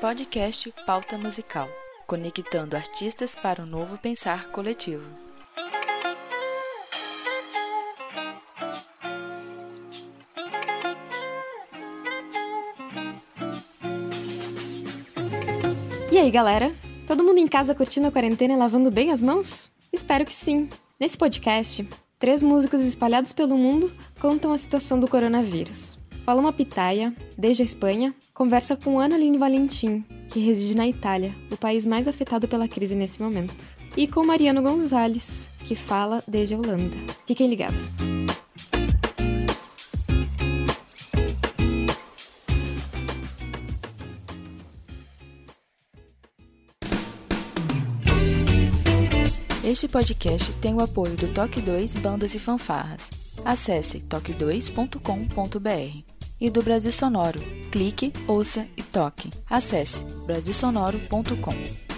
Podcast Pauta Musical conectando artistas para um novo pensar coletivo. E aí, galera? Todo mundo em casa curtindo a quarentena e lavando bem as mãos? Espero que sim. Nesse podcast, três músicos espalhados pelo mundo contam a situação do coronavírus. Paloma Pitaia, desde a Espanha, conversa com Ana Aline Valentim, que reside na Itália, o país mais afetado pela crise nesse momento. E com Mariano Gonzalez, que fala desde a Holanda. Fiquem ligados. Este podcast tem o apoio do Toque 2 Bandas e Fanfarras. Acesse toque2.com.br e do Brasil Sonoro. Clique, ouça e toque. Acesse brasilsonoro.com.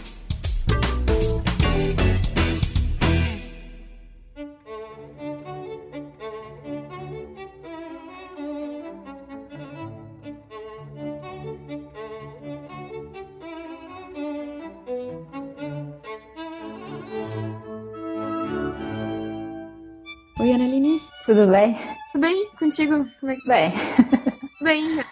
Oi, Annalini. Tudo bem? Tudo bem? Contigo? Como é que tá? Bem. Bem,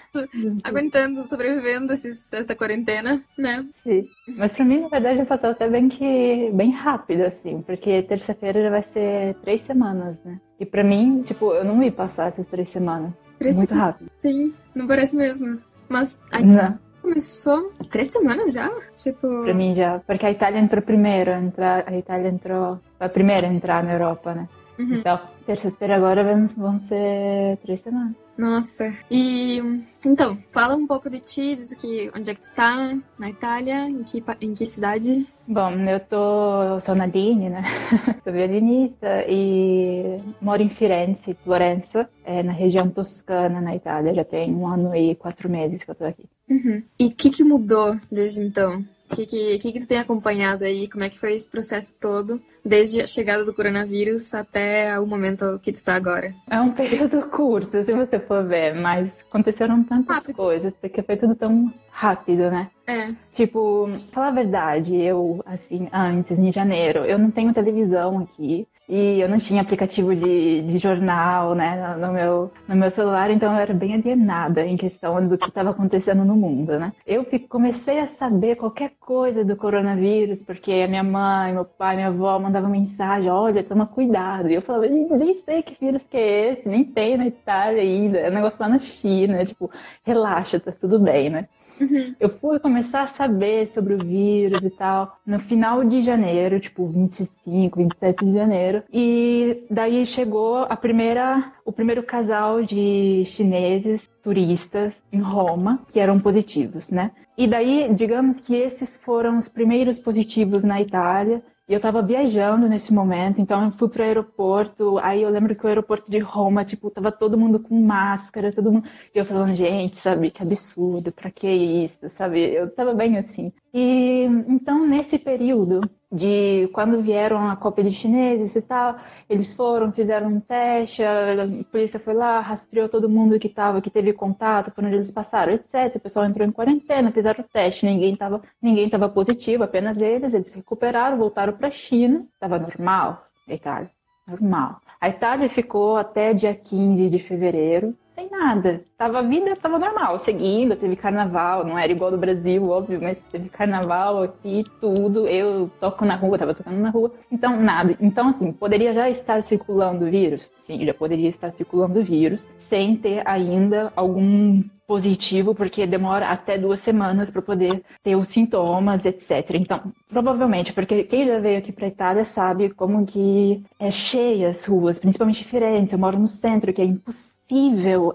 aguentando, sobrevivendo esses, essa quarentena, né? Sim. Mas pra mim, na verdade, passou até bem que bem rápido, assim, porque terça-feira já vai ser três semanas, né? E pra mim, tipo, eu não ia passar essas três semanas. Três Muito semanas. rápido. Sim, não parece mesmo. Mas aí não. começou três semanas já? Tipo. Pra mim já. Porque a Itália entrou primeiro, a Itália entrou. A primeira a entrar na Europa, né? Uhum. Então, terça-feira agora vão, ser três semanas. Nossa. E então, fala um pouco de ti, diz que onde é que tu tá na Itália, em que, em que cidade? Bom, eu tô, eu sou Nadine, né? sou violinista e moro em Firenze, Florença, é, na região toscana, na Itália. Já tem um ano e quatro meses que eu tô aqui. Uhum. E o que, que mudou desde então? O que, que, que, que você tem acompanhado aí? Como é que foi esse processo todo, desde a chegada do coronavírus até o momento que está agora? É um período curto, se você for ver, mas aconteceram tantas rápido. coisas, porque foi tudo tão rápido, né? É. Tipo, falar a verdade, eu, assim, antes, em janeiro, eu não tenho televisão aqui. E eu não tinha aplicativo de, de jornal, né, no meu, no meu celular, então eu era bem alienada em questão do que estava acontecendo no mundo, né. Eu fico, comecei a saber qualquer coisa do coronavírus, porque a minha mãe, meu pai, minha avó mandavam mensagem, olha, toma cuidado. E eu falava, nem sei que vírus que é esse, nem tem na Itália ainda, é um negócio lá na China, tipo, relaxa, tá tudo bem, né. Uhum. Eu fui começar a saber sobre o vírus e tal no final de janeiro, tipo 25, 27 de janeiro. E daí chegou a primeira, o primeiro casal de chineses turistas em Roma que eram positivos, né? E daí, digamos que esses foram os primeiros positivos na Itália. E eu estava viajando nesse momento, então eu fui pro aeroporto. Aí eu lembro que o aeroporto de Roma, tipo, tava todo mundo com máscara, todo mundo. E eu falando, gente, sabe, que absurdo, pra que isso, sabe? Eu tava bem assim. E então, nesse período, de quando vieram a cópia de chineses e tal, eles foram, fizeram um teste, a polícia foi lá, rastreou todo mundo que tava, que teve contato, por onde eles passaram, etc. O pessoal entrou em quarentena, fizeram o teste, ninguém tava, ninguém tava positivo, apenas eles, eles se recuperaram, voltaram para a China, tava normal, Itália, normal. A Itália ficou até dia 15 de fevereiro sem nada. Tava, a vida tava normal, seguindo, teve carnaval, não era igual do Brasil, óbvio, mas teve carnaval aqui, tudo. Eu toco na rua, tava tocando na rua, então nada. Então, assim, poderia já estar circulando vírus? Sim, já poderia estar circulando vírus, sem ter ainda algum positivo, porque demora até duas semanas para poder ter os sintomas, etc. Então, provavelmente, porque quem já veio aqui para Itália sabe como que é cheia as ruas, principalmente diferentes. Eu moro no centro, que é impossível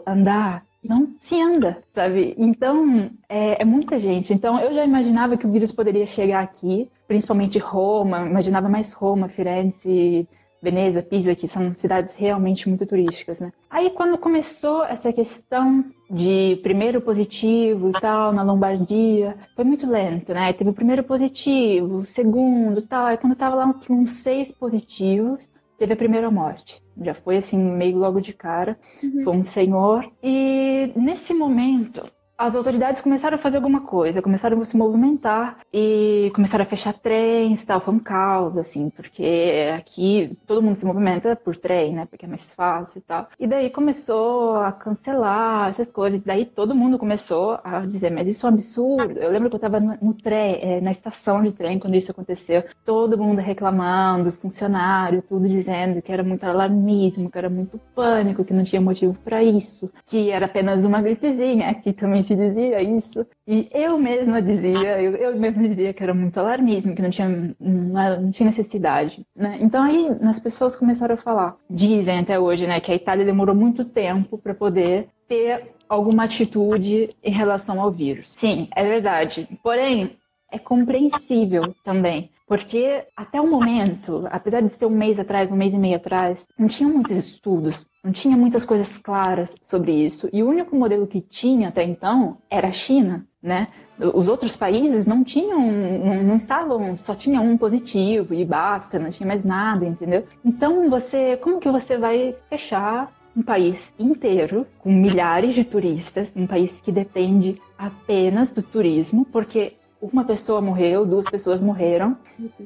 andar não se anda, sabe? Então, é, é, muita gente. Então, eu já imaginava que o vírus poderia chegar aqui, principalmente Roma, imaginava mais Roma, Firenze, Veneza, Pisa, que são cidades realmente muito turísticas, né? Aí quando começou essa questão de primeiro positivo e tal na Lombardia, foi muito lento, né? Teve o primeiro positivo, o segundo e tal. Aí quando tava lá com seis positivos, teve a primeira morte. Já foi assim, meio logo de cara. Uhum. Foi um senhor. E nesse momento, as autoridades começaram a fazer alguma coisa, começaram a se movimentar e começaram a fechar trens, tal, foi um caos assim, porque aqui todo mundo se movimenta por trem, né, porque é mais fácil e tal. E daí começou a cancelar essas coisas, e daí todo mundo começou a dizer, mas isso é um absurdo. Eu lembro que eu estava no trem, é, na estação de trem quando isso aconteceu, todo mundo reclamando, funcionário, tudo dizendo que era muito alarmismo, que era muito pânico, que não tinha motivo para isso, que era apenas uma gripezinha, aqui também se dizia isso. E eu mesma dizia, eu, eu mesma dizia que era muito alarmismo, que não tinha, não, tinha necessidade. Né? Então aí as pessoas começaram a falar, dizem até hoje, né, que a Itália demorou muito tempo para poder ter alguma atitude em relação ao vírus. Sim, é verdade. Porém, é compreensível também. Porque até o momento, apesar de ser um mês atrás, um mês e meio atrás, não tinha muitos estudos, não tinha muitas coisas claras sobre isso. E o único modelo que tinha até então era a China, né? Os outros países não tinham, não, não, estavam, só tinha um positivo e basta, não tinha mais nada, entendeu? Então você, como que você vai fechar um país inteiro com milhares de turistas, um país que depende apenas do turismo, porque uma pessoa morreu, duas pessoas morreram,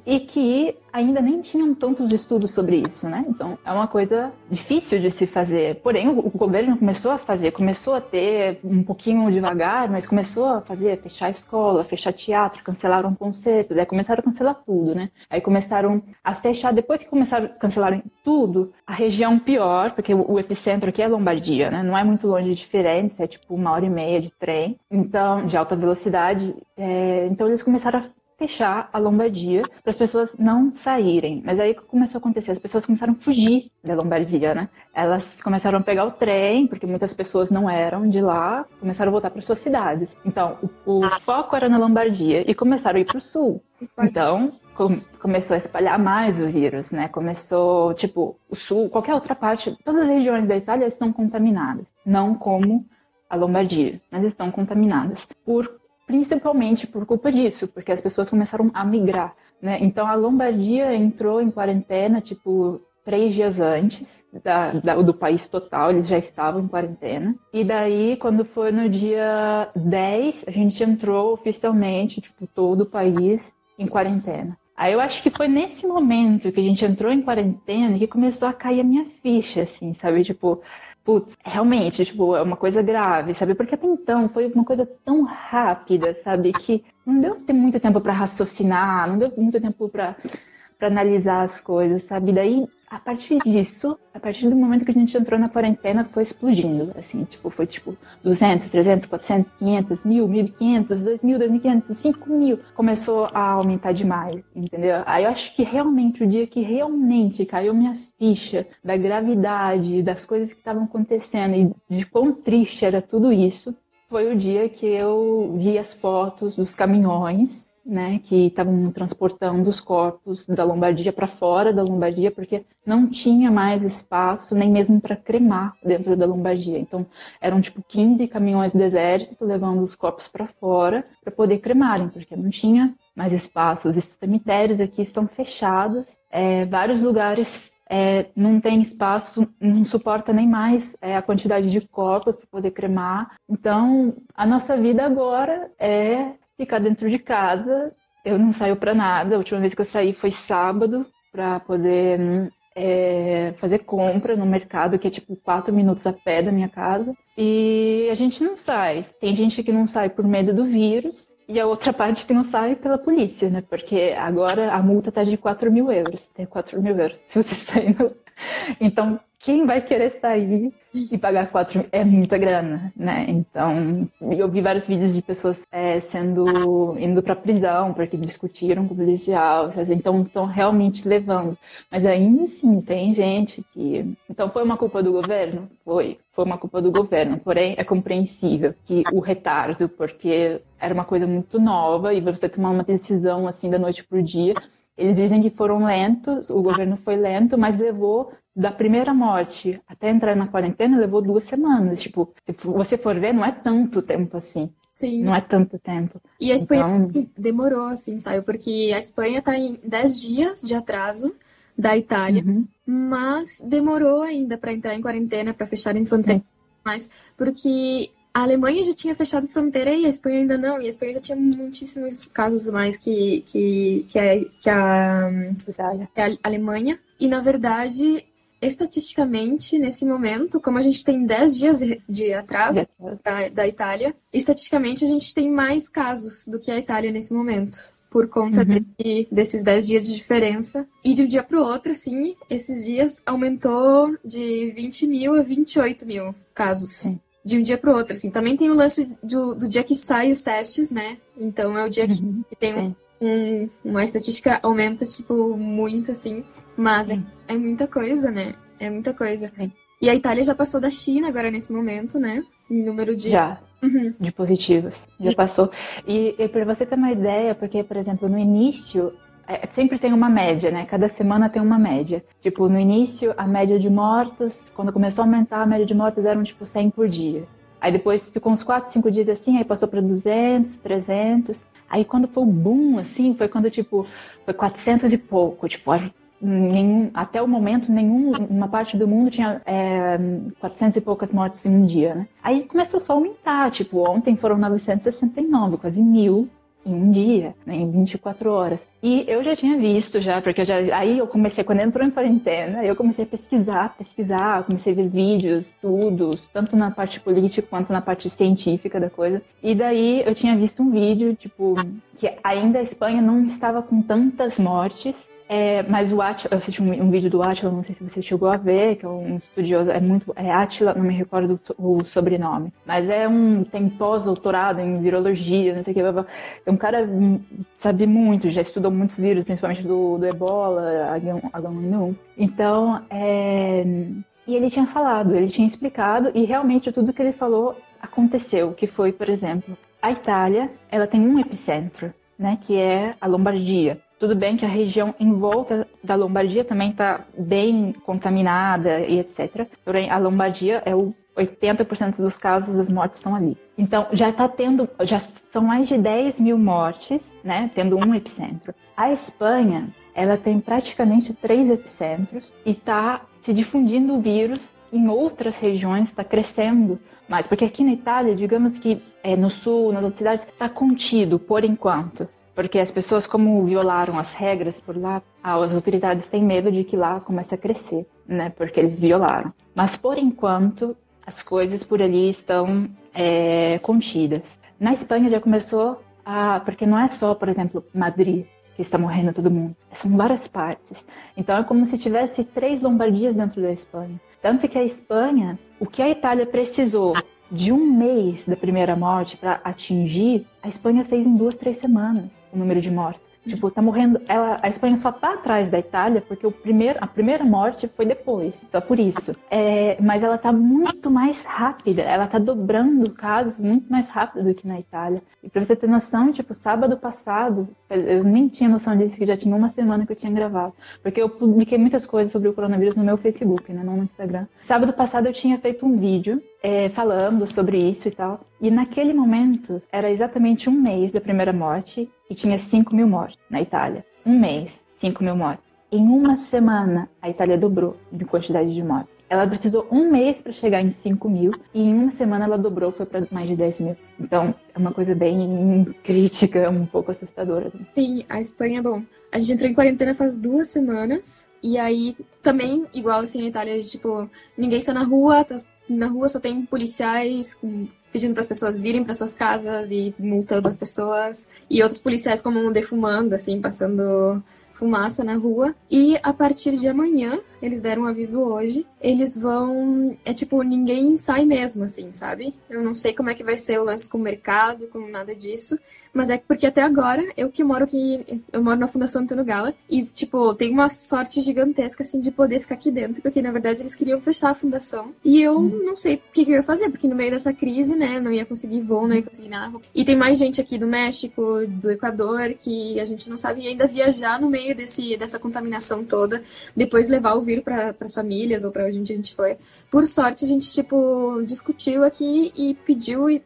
e que ainda nem tinham tantos estudos sobre isso, né? Então é uma coisa difícil de se fazer. Porém, o, governo começou a fazer, começou a ter um pouquinho devagar, mas começou a fazer, fechar a escola, fechar teatro, cancelaram concertos, aí começaram a cancelar tudo, né? Aí começaram a fechar, depois que começaram a cancelar tudo, a região pior, porque o, epicentro aqui é Lombardia, né? Não é muito longe de diferença, é tipo uma hora e meia de trem, então de alta velocidade. É, então eles começaram a fechar a Lombardia para as pessoas não saírem. Mas aí começou a acontecer? As pessoas começaram a fugir da Lombardia, né? Elas começaram a pegar o trem, porque muitas pessoas não eram de lá, começaram a voltar para suas cidades. Então, o, o foco era na Lombardia e começaram a ir para o sul. Então, com, começou a espalhar mais o vírus, né? Começou, tipo, o sul, qualquer outra parte, todas as regiões da Itália estão contaminadas, não como a Lombardia, mas estão contaminadas por principalmente por culpa disso, porque as pessoas começaram a migrar, né? Então a Lombardia entrou em quarentena, tipo, três dias antes da, da, do país total, eles já estavam em quarentena. E daí, quando foi no dia 10, a gente entrou oficialmente, tipo, todo o país em quarentena. Aí eu acho que foi nesse momento que a gente entrou em quarentena que começou a cair a minha ficha, assim, sabe? Tipo, putz, realmente, tipo, é uma coisa grave, sabe? Porque até então foi uma coisa tão rápida, sabe? Que não deu muito tempo para raciocinar, não deu muito tempo para analisar as coisas, sabe? Daí a partir disso, a partir do momento que a gente entrou na quarentena, foi explodindo, assim, tipo, foi tipo 200, 300, 400, 500, 1000, 1500, 2000, 2500, 5000, começou a aumentar demais, entendeu? Aí eu acho que realmente, o dia que realmente caiu minha ficha da gravidade, das coisas que estavam acontecendo e de quão triste era tudo isso, foi o dia que eu vi as fotos dos caminhões né, que estavam transportando os corpos da Lombardia para fora da Lombardia, porque não tinha mais espaço nem mesmo para cremar dentro da Lombardia. Então, eram tipo 15 caminhões do exército levando os corpos para fora para poder cremarem, porque não tinha mais espaço. Os cemitérios aqui estão fechados, é, vários lugares é, não tem espaço, não suporta nem mais é, a quantidade de corpos para poder cremar. Então, a nossa vida agora é ficar dentro de casa. Eu não saio para nada. A última vez que eu saí foi sábado para poder é, fazer compra no mercado, que é tipo quatro minutos a pé da minha casa. E a gente não sai. Tem gente que não sai por medo do vírus e a outra parte que não sai pela polícia, né? Porque agora a multa tá de 4 mil euros. Tem 4 mil euros se você sair no... Então, quem vai querer sair e pagar quatro é muita grana, né? Então, eu vi vários vídeos de pessoas é, sendo indo para prisão porque discutiram com o policial, então estão realmente levando. Mas ainda assim tem gente que, então foi uma culpa do governo, foi, foi uma culpa do governo. Porém, é compreensível que o retardo, porque era uma coisa muito nova e você tomar uma decisão assim da noite pro dia. Eles dizem que foram lentos, o governo foi lento, mas levou da primeira morte até entrar na quarentena levou duas semanas. Tipo, se você for ver, não é tanto tempo assim. Sim. Não é tanto tempo. E a Espanha então... demorou, assim, sabe? Porque a Espanha tá em 10 dias de atraso da Itália, uhum. mas demorou ainda para entrar em quarentena, para fechar em fronteira. Mas porque a Alemanha já tinha fechado fronteira e a Espanha ainda não. E a Espanha já tinha muitíssimos casos mais que, que, que, a, que, a, que a Alemanha. E, na verdade, estatisticamente, nesse momento, como a gente tem 10 dias de atraso da, da Itália, estatisticamente a gente tem mais casos do que a Itália nesse momento por conta uhum. de, desses 10 dias de diferença. E de um dia para o outro, assim, esses dias aumentou de 20 mil a 28 mil casos. Sim de um dia para o outro, assim. Também tem o lance do, do dia que saem os testes, né? Então é o dia que, uhum. tem um, um, uma estatística aumenta, tipo, muito, assim. Mas é, é, muita coisa, né? É muita coisa. Sim. E a Itália já passou da China agora nesse momento, né? Em número de. Já. Uhum. De positivos. Já passou. E, e para você ter uma ideia, porque, por exemplo, no início é, sempre tem uma média, né? Cada semana tem uma média. Tipo, no início, a média de mortos, quando começou a aumentar, a média de mortos eram tipo 100 por dia. Aí depois ficou uns 4, 5 dias assim, aí passou para 200, 300. Aí quando foi o boom, assim, foi quando, tipo, foi 400 e pouco. Tipo, nenhum, até o momento, nenhuma parte do mundo tinha é, 400 e poucas mortes em um dia, né? Aí começou só a aumentar. Tipo, ontem foram 969, quase mil em um dia, né, em 24 horas. E eu já tinha visto já, porque eu já, aí eu comecei, quando entrou em quarentena, eu comecei a pesquisar, pesquisar, comecei a ver vídeos, estudos, tanto na parte política quanto na parte científica da coisa. E daí eu tinha visto um vídeo, tipo, que ainda a Espanha não estava com tantas mortes, é, mas o Atila, eu assisti um, um, vídeo do Atila, não sei se você chegou a ver, que é um estudioso, é muito, é Atila, não me recordo o, sobrenome, mas é um, tem pós-doutorado em virologia, não sei o que, é um cara sabe muito, já estudou muitos vírus, principalmente do, do Ebola, H1N1. Então, é, e ele tinha falado, ele tinha explicado, e realmente tudo que ele falou aconteceu, que foi, por exemplo, a Itália, ela tem um epicentro, né, que é a Lombardia. Tudo bem que a região em volta da Lombardia também está bem contaminada e etc. Porém, a Lombardia é o 80% dos casos das mortes estão ali. Então, já está tendo, já são mais de 10 mil mortes, né? Tendo um epicentro. A Espanha, ela tem praticamente três epicentros e está se difundindo o vírus em outras regiões, está crescendo mais. Porque aqui na Itália, digamos que é, no sul, nas outras cidades, está contido por enquanto. Porque as pessoas, como violaram as regras por lá, as autoridades têm medo de que lá comece a crescer, né? Porque eles violaram. Mas por enquanto, as coisas por ali estão é, contidas. Na Espanha já começou a. Porque não é só, por exemplo, Madrid que está morrendo todo mundo. São várias partes. Então é como se tivesse três Lombardias dentro da Espanha. Tanto que a Espanha, o que a Itália precisou de um mês da primeira morte para atingir, a Espanha fez em duas, três semanas o número de mortos. Tipo, tá morrendo. Ela, a Espanha só tá atrás da Itália porque o primeiro, a primeira morte foi depois. Só por isso. É, mas ela tá muito mais rápida. Ela tá dobrando casos muito mais rápido do que na Itália. E pra você ter noção, tipo, sábado passado, eu nem tinha noção disso, que já tinha uma semana que eu tinha gravado. Porque eu publiquei muitas coisas sobre o coronavírus no meu Facebook, né? Não no Instagram. Sábado passado eu tinha feito um vídeo é, falando sobre isso e tal. E naquele momento, era exatamente um mês da primeira morte e tinha 5 mil mortes na Itália. Um mês, 5 mil mortes. Em uma semana, a Itália dobrou de quantidade de mortes. Ela precisou um mês para chegar em 5 mil e em uma semana ela dobrou, foi para mais de 10 mil. Então é uma coisa bem crítica, um pouco assustadora. Sim, a Espanha, bom, a gente entrou em quarentena faz duas semanas e aí também, igual assim na Itália, tipo, ninguém está na rua, tá na rua só tem policiais pedindo para as pessoas irem para suas casas e multando as pessoas e outros policiais como defumando assim passando fumaça na rua. E a partir de amanhã, eles deram um aviso hoje, eles vão. É tipo, ninguém sai mesmo, assim, sabe? Eu não sei como é que vai ser o lance com o mercado, com nada disso. Mas é porque até agora, eu que moro aqui, eu moro na Fundação Antônio Gala, e, tipo, tem uma sorte gigantesca, assim, de poder ficar aqui dentro, porque, na verdade, eles queriam fechar a fundação. E eu hum. não sei o que, que eu ia fazer, porque no meio dessa crise, né, não ia conseguir voo, não ia conseguir nada. E tem mais gente aqui do México, do Equador, que a gente não sabe ainda viajar no meio desse, dessa contaminação toda, depois levar o vírus para as famílias ou para onde a gente foi. Por sorte, a gente, tipo, discutiu aqui e pediu e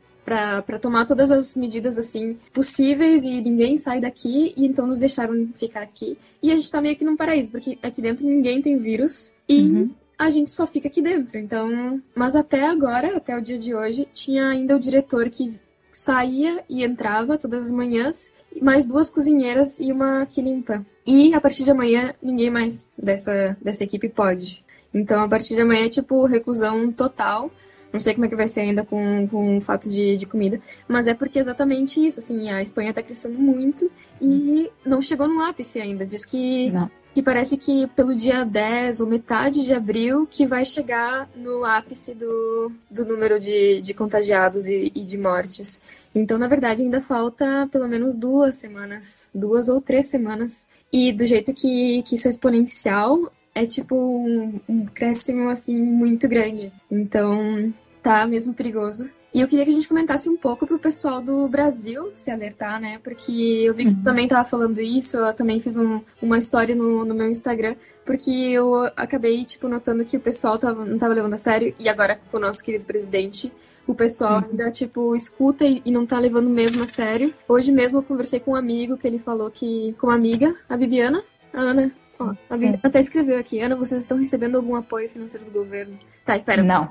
para tomar todas as medidas assim possíveis e ninguém sai daqui e então nos deixaram ficar aqui. E a gente tá meio que num paraíso, porque aqui dentro ninguém tem vírus e uhum. a gente só fica aqui dentro. Então, mas até agora, até o dia de hoje, tinha ainda o diretor que saía e entrava todas as manhãs, mais duas cozinheiras e uma que limpa. E a partir de amanhã, ninguém mais dessa, dessa equipe pode. Então, a partir de amanhã é tipo reclusão total. Não sei como é que vai ser ainda com, com o fato de, de comida, mas é porque é exatamente isso, assim, a Espanha está crescendo muito e não chegou no ápice ainda. Diz que não que parece que pelo dia 10 ou metade de abril que vai chegar no ápice do, do número de, de contagiados e, e de mortes. Então, na verdade, ainda falta pelo menos duas semanas, duas ou três semanas. E do jeito que, que isso é exponencial, é tipo um, um crescimento assim muito grande. Então, tá mesmo perigoso. E eu queria que a gente comentasse um pouco pro pessoal do Brasil se alertar, né? Porque eu vi que uhum. também tava falando isso, eu também fiz um, uma história no, no meu Instagram, porque eu acabei, tipo, notando que o pessoal tava, não tava levando a sério, e agora com o nosso querido presidente, o pessoal uhum. ainda, tipo, escuta e, e, não tá levando mesmo a sério. Hoje mesmo eu conversei com um amigo que ele falou que, com uma amiga, a Bibiana, a Ana, Ó, a Viviana até escreveu aqui. Ana, vocês estão recebendo algum apoio financeiro do governo? Tá, espera. Não.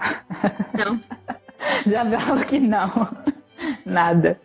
Não. Já falo que não. Nada.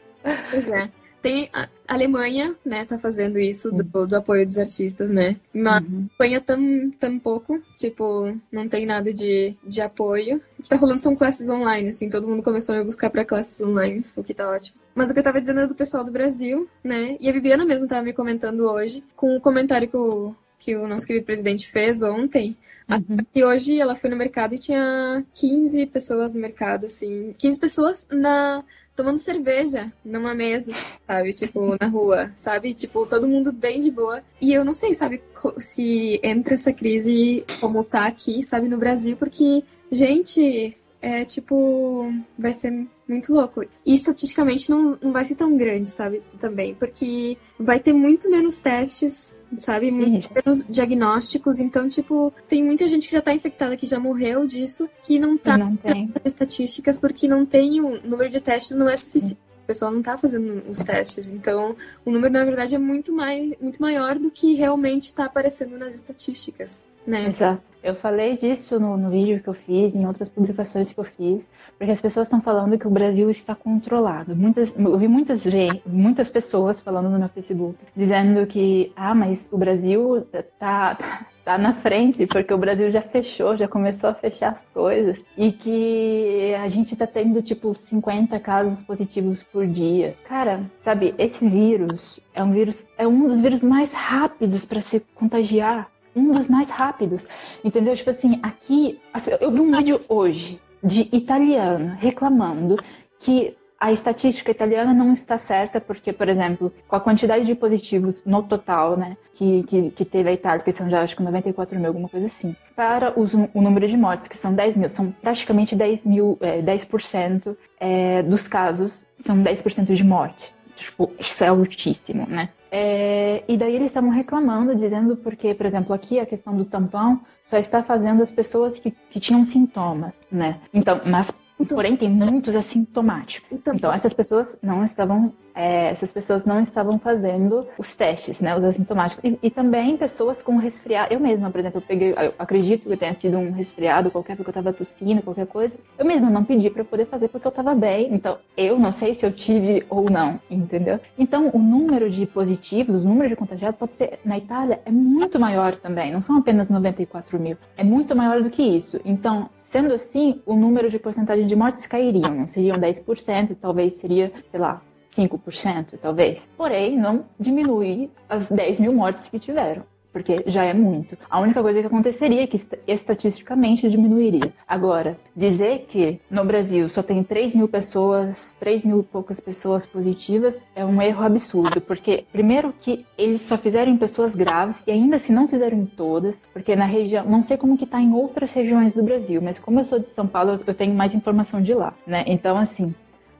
Pois é. Tem a Alemanha, né, tá fazendo isso do, do apoio dos artistas, né? Mas uhum. a Espanha tão, tão pouco, tipo, não tem nada de, de apoio. O que tá rolando são classes online, assim, todo mundo começou a buscar para classes online, o que tá ótimo. Mas o que eu tava dizendo é do pessoal do Brasil, né? E a Viviana mesmo tava me comentando hoje, com o um comentário que o, que o nosso querido presidente fez ontem, Uhum. E hoje ela foi no mercado e tinha 15 pessoas no mercado, assim. 15 pessoas na tomando cerveja numa mesa, sabe? Tipo, na rua, sabe? Tipo, todo mundo bem de boa. E eu não sei, sabe, se entra essa crise como tá aqui, sabe, no Brasil, porque, gente, é tipo, vai ser muito louco. E estatisticamente não, não vai ser tão grande, sabe? Também, porque vai ter muito menos testes, sabe? Muito menos diagnósticos. Então, tipo, tem muita gente que já tá infectada, que já morreu disso, que não tá não tem. estatísticas, porque não tem o número de testes não é suficiente. O pessoal não está fazendo os testes, então o número na verdade é muito, mais, muito maior do que realmente está aparecendo nas estatísticas, né? Exato. Eu falei disso no, no, vídeo que eu fiz, em outras publicações que eu fiz, porque as pessoas estão falando que o Brasil está controlado. Muitas, eu vi muitas, muitas pessoas falando no meu Facebook, dizendo que, ah, mas o Brasil tá, tá na frente, porque o Brasil já fechou, já começou a fechar as coisas, e que a gente tá tendo, tipo, 50 casos positivos por dia. Cara, sabe, esse vírus é um vírus, é um dos vírus mais rápidos para se contagiar um dos mais rápidos. Entendeu? Tipo assim, aqui. Assim, eu vi um vídeo hoje de italiano reclamando que a estatística italiana não está certa, porque, por exemplo, com a quantidade de positivos no total, né, que, que, que teve a Itália, que são já acho que 94 mil, alguma coisa assim, para os, o número de mortes, que são 10 mil, são praticamente 10 mil, é, 10% é, dos casos são 10% de morte. Tipo, isso é altíssimo, né? É, e daí eles estavam reclamando, dizendo porque, por exemplo, aqui a questão do tampão só está fazendo as pessoas que, que tinham sintomas, né? Então, mas então, Porém, tem muitos assintomáticos. Então, então essas pessoas não estavam, é, essas pessoas não estavam fazendo os testes, né, os assintomáticos. E, e, também pessoas com resfriado. Eu mesma, por exemplo, eu peguei, eu acredito que tenha sido um resfriado qualquer, porque eu estava tossindo, qualquer coisa. Eu mesma não pedi para poder fazer porque eu estava bem. Então, eu não sei se eu tive ou não, entendeu? Então, o número de positivos, o número de contagiados pode ser, na Itália, é muito maior também. Não são apenas 94 mil. É muito maior do que isso. Então, Sendo assim, o número de porcentagem de mortes cairiam, não seriam 10%, talvez seria, sei lá, 5%, talvez. Porém, não diminui as 10 mil mortes que tiveram porque já é muito. A única coisa que aconteceria é que estatisticamente diminuiria. Agora, dizer que no Brasil só tem 3 mil pessoas, 3 mil e poucas pessoas positivas é um erro absurdo, porque primeiro que eles só fizeram em pessoas graves e ainda se não fizeram em todas, porque na região, não sei como que tá em outras regiões do Brasil, mas como eu sou de São Paulo, eu tenho mais informação de lá, né? Então, assim,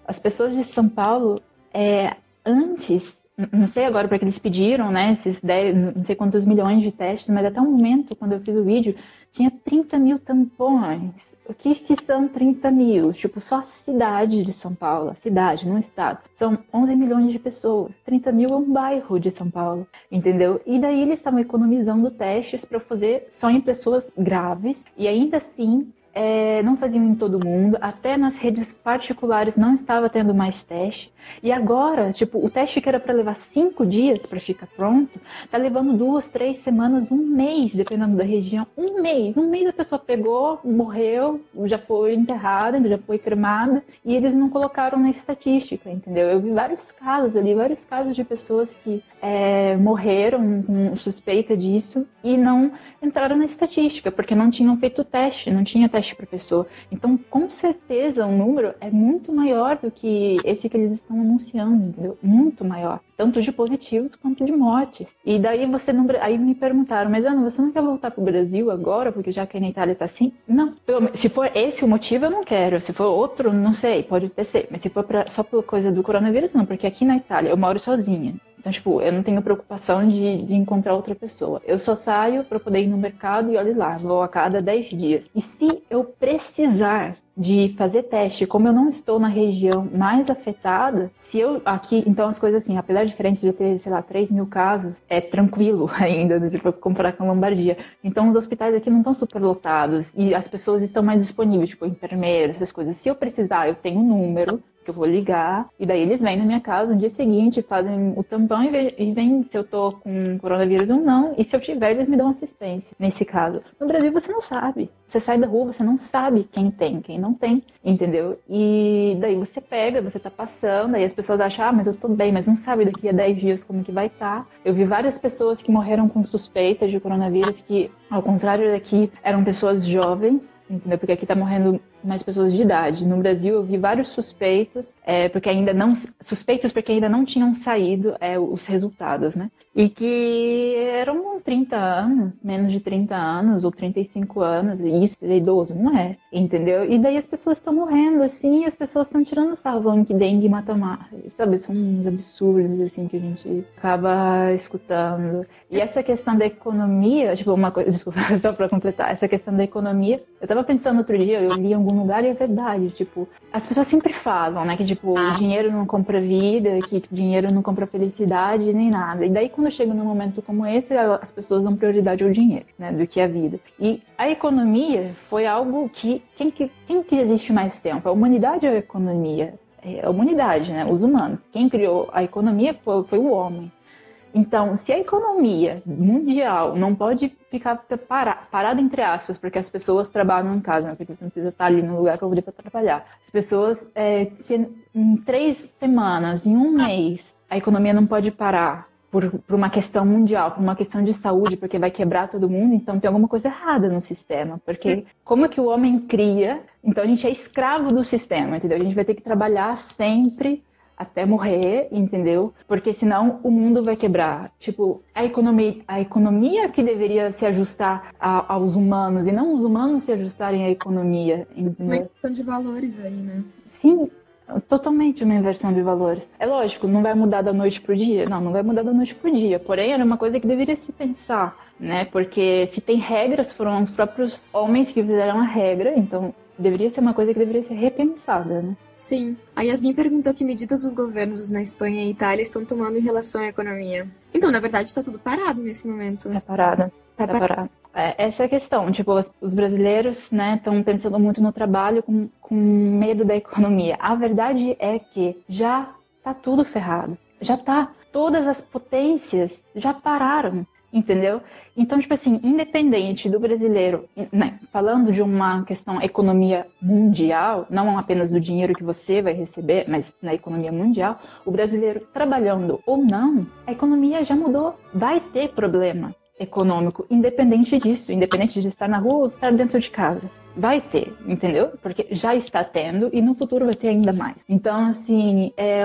as pessoas de São Paulo, é, antes não sei agora para que eles pediram, né, esses 10, não sei quantos milhões de testes, mas até o momento, quando eu fiz o vídeo, tinha 30 mil tampões. O que, que são 30 mil? Tipo, só a cidade de São Paulo, a cidade, não estado. São 11 milhões de pessoas. 30 mil é um bairro de São Paulo, entendeu? E daí eles estavam economizando testes para fazer só em pessoas graves e ainda assim é, não faziam em todo mundo, até nas redes particulares não estava tendo mais teste. E agora, tipo, o teste que era para levar cinco dias para ficar pronto, tá levando duas, três semanas, um mês, dependendo da região. Um mês, um mês a pessoa pegou, morreu, já foi enterrada, já foi cremada, e eles não colocaram na estatística, entendeu? Eu vi vários casos ali, vários casos de pessoas que é, morreram com suspeita disso e não entraram na estatística, porque não tinham feito teste, não tinha teste para pessoa. Então, com certeza, o número é muito maior do que esse que eles estão anunciando, entendeu? Muito maior, tanto de positivos quanto de mortes. E daí você não, aí me perguntaram, mas Ana, você não quer voltar para o Brasil agora, porque já que na Itália está assim? Não. Se for esse o motivo, eu não quero. Se for outro, não sei, pode ter ser. Mas se for pra, só por coisa do coronavírus, não, porque aqui na Itália eu moro sozinha. Então, tipo, eu não tenho preocupação de, de encontrar outra pessoa. Eu só saio para poder ir no mercado e olhe lá, vou a cada 10 dias. E se eu precisar de fazer teste, como eu não estou na região mais afetada, se eu aqui, então as coisas assim, apesar de diferença de ter, sei lá, 3 mil casos, é tranquilo ainda, se for comparar com a Lombardia. Então os hospitais aqui não estão superlotados e as pessoas estão mais disponíveis, tipo enfermeiros, essas coisas. Se eu precisar, eu tenho um número, que eu vou ligar, e daí eles vêm na minha casa no dia seguinte, fazem o tampão e vêm se eu tô com coronavírus ou não, e se eu tiver, eles me dão assistência, nesse caso. No Brasil você não sabe. Você sai da rua, você não sabe quem tem, quem não tem, entendeu? E daí você pega, você tá passando, aí as pessoas acham, ah, mas eu tô bem, mas não sabe daqui a 10 dias como que vai estar. Tá. Eu vi várias pessoas que morreram com suspeitas de coronavírus que, ao contrário daqui, eram pessoas jovens, entendeu? Porque aqui tá morrendo mais pessoas de idade. No Brasil, eu vi vários suspeitos, é, porque ainda não suspeitos porque ainda não tinham saído é, os resultados, né? E que eram 30 anos, menos de 30 anos ou 35 anos, e isso é idoso, não é, entendeu? E daí as pessoas estão morrendo assim, e as pessoas estão tirando sarro, falando que dengue mata mais, sabe? São uns absurdos assim que a gente acaba escutando. E essa questão da economia, tipo, uma coisa, desculpa, só para completar, essa questão da economia, eu tava pensando outro dia, eu li em algum lugar e é verdade, tipo, as pessoas sempre falam, né, que tipo, o dinheiro não compra vida, que dinheiro não compra felicidade nem nada. E daí quando chega num momento como esse, as pessoas dão prioridade ao dinheiro, né, do que à vida. E a economia foi algo que quem que quem que existe mais tempo? A humanidade ou a economia? É a humanidade, né, os humanos. Quem criou a economia foi, foi o homem. Então, se a economia mundial não pode ficar parada, entre aspas, porque as pessoas trabalham em casa, né? porque você não precisa estar ali no lugar para poder trabalhar. As pessoas, é, se em três semanas, em um mês, a economia não pode parar por, por, uma questão mundial, por uma questão de saúde, porque vai quebrar todo mundo, então tem alguma coisa errada no sistema. Porque como é que o homem cria? Então a gente é escravo do sistema, entendeu? A gente vai ter que trabalhar sempre até morrer, entendeu? Porque senão o mundo vai quebrar. Tipo, a economia, a economia que deveria se ajustar a, aos humanos e não os humanos se ajustarem à economia, entendeu? Uma inversão de valores aí, né? Sim, totalmente uma inversão de valores. É lógico, não vai mudar da noite pro dia? Não, não vai mudar da noite pro dia. Porém, era uma coisa que deveria se pensar, né? Porque se tem regras, foram os próprios homens que fizeram a regra, então deveria ser uma coisa que deveria ser repensada, né? Sim. A Yasmin perguntou que medidas os governos na Espanha e Itália estão tomando em relação à economia. Então, na verdade, está tudo parado nesse momento. Tá parado. Tá, tá parado. É, essa é a questão. Tipo, os brasileiros, né, estão pensando muito no trabalho com, com medo da economia. A verdade é que já tá tudo ferrado. Já tá. Todas as potências já pararam entendeu? Então, tipo assim, independente do brasileiro, né, falando de uma questão economia mundial, não apenas do dinheiro que você vai receber, mas na economia mundial, o brasileiro trabalhando ou não, a economia já mudou, vai ter problema econômico, independente disso, independente de estar na rua ou estar dentro de casa vai ter, entendeu? Porque já está tendo e no futuro vai ter ainda mais. Então, assim, é,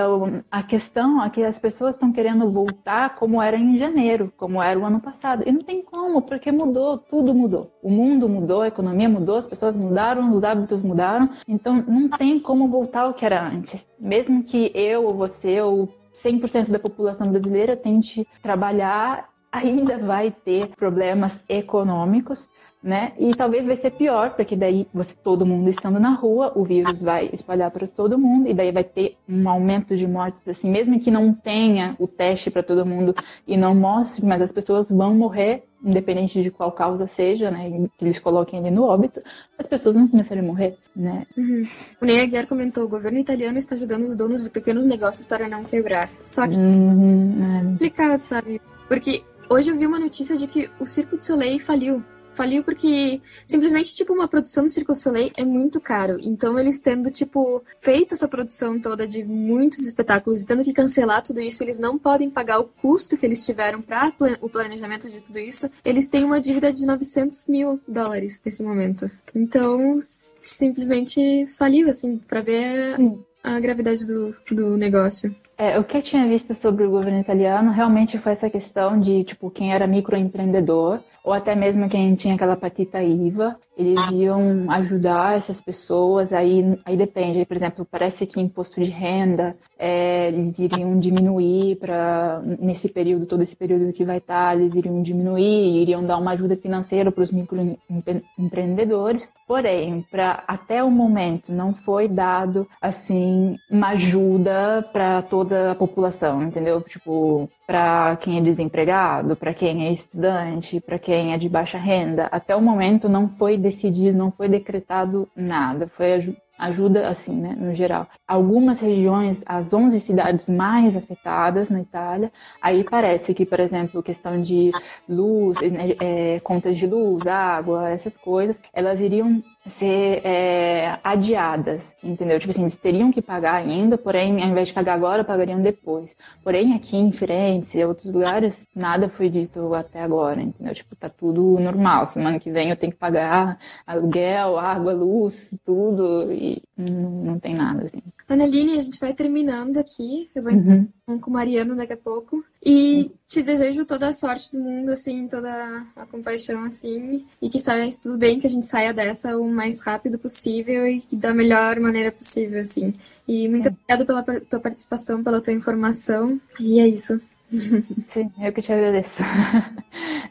a questão é que as pessoas estão querendo voltar como era em janeiro, como era o ano passado. E não tem como, porque mudou, tudo mudou. O mundo mudou, a economia mudou, as pessoas mudaram, os hábitos mudaram. Então, não tem como voltar ao que era antes. Mesmo que eu ou você ou 100% da população brasileira tente trabalhar, ainda vai ter problemas econômicos, né? E talvez vai ser pior, porque daí você todo mundo estando na rua, o vírus vai espalhar para todo mundo e daí vai ter um aumento de mortes assim, mesmo que não tenha o teste para todo mundo e não mostre, mas as pessoas vão morrer independente de qual causa seja, né, que eles coloquem ali no óbito, as pessoas não começarem a morrer, né? Uhum. O Ney Aguiar comentou, o governo italiano está ajudando os donos de pequenos negócios para não quebrar. Só que uhum, é complicado, sabe? Porque hoje eu vi uma notícia de que o Circo de Soleil faliu faliu porque simplesmente, tipo, uma produção do Circo du Soleil é muito caro. Então, eles tendo, tipo, feito essa produção toda de muitos espetáculos e tendo que cancelar tudo isso, eles não podem pagar o custo que eles tiveram para o planejamento de tudo isso. Eles têm uma dívida de 900 mil dólares nesse momento. Então, simplesmente faliu, assim, para ver Sim. a gravidade do, do negócio. É, o que eu tinha visto sobre o governo italiano realmente foi essa questão de, tipo, quem era microempreendedor ou até mesmo quem tinha aquela patita IVA, eles iam ajudar essas pessoas, aí, aí depende, por exemplo, parece que imposto de renda, é, eles iriam diminuir para, nesse período, todo esse período que vai estar, eles iriam diminuir, iriam dar uma ajuda financeira para os microempreendedores, porém, para até o momento não foi dado, assim, uma ajuda para toda a população, entendeu? Tipo, para quem é desempregado, para quem é estudante, para quem é de baixa renda. Até o momento não foi decidido, não foi decretado nada. Foi ajuda assim, né, no geral. Algumas regiões, as 11 cidades mais afetadas na Itália, aí parece que, por exemplo, questão de luz, é, contas de luz, água, essas coisas, elas iriam ser é, adiadas, entendeu? Tipo assim, eles teriam que pagar ainda, porém, ao invés de pagar agora, pagariam depois. Porém, aqui em Firenze e outros lugares, nada foi dito até agora, entendeu? Tipo, tá tudo normal. Semana que vem eu tenho que pagar aluguel, água, luz, tudo, e não, não tem nada, assim. Aneline, a gente vai terminando aqui. Eu vou uhum. com o Mariano daqui a pouco. E Sim. te desejo toda a sorte do mundo, assim, toda a compaixão, assim. E que saia tudo bem, que a gente saia dessa o mais rápido possível e da melhor maneira possível, assim. E muito é. obrigada pela tua participação, pela tua informação. E é isso. Sim, eu que te agradeço.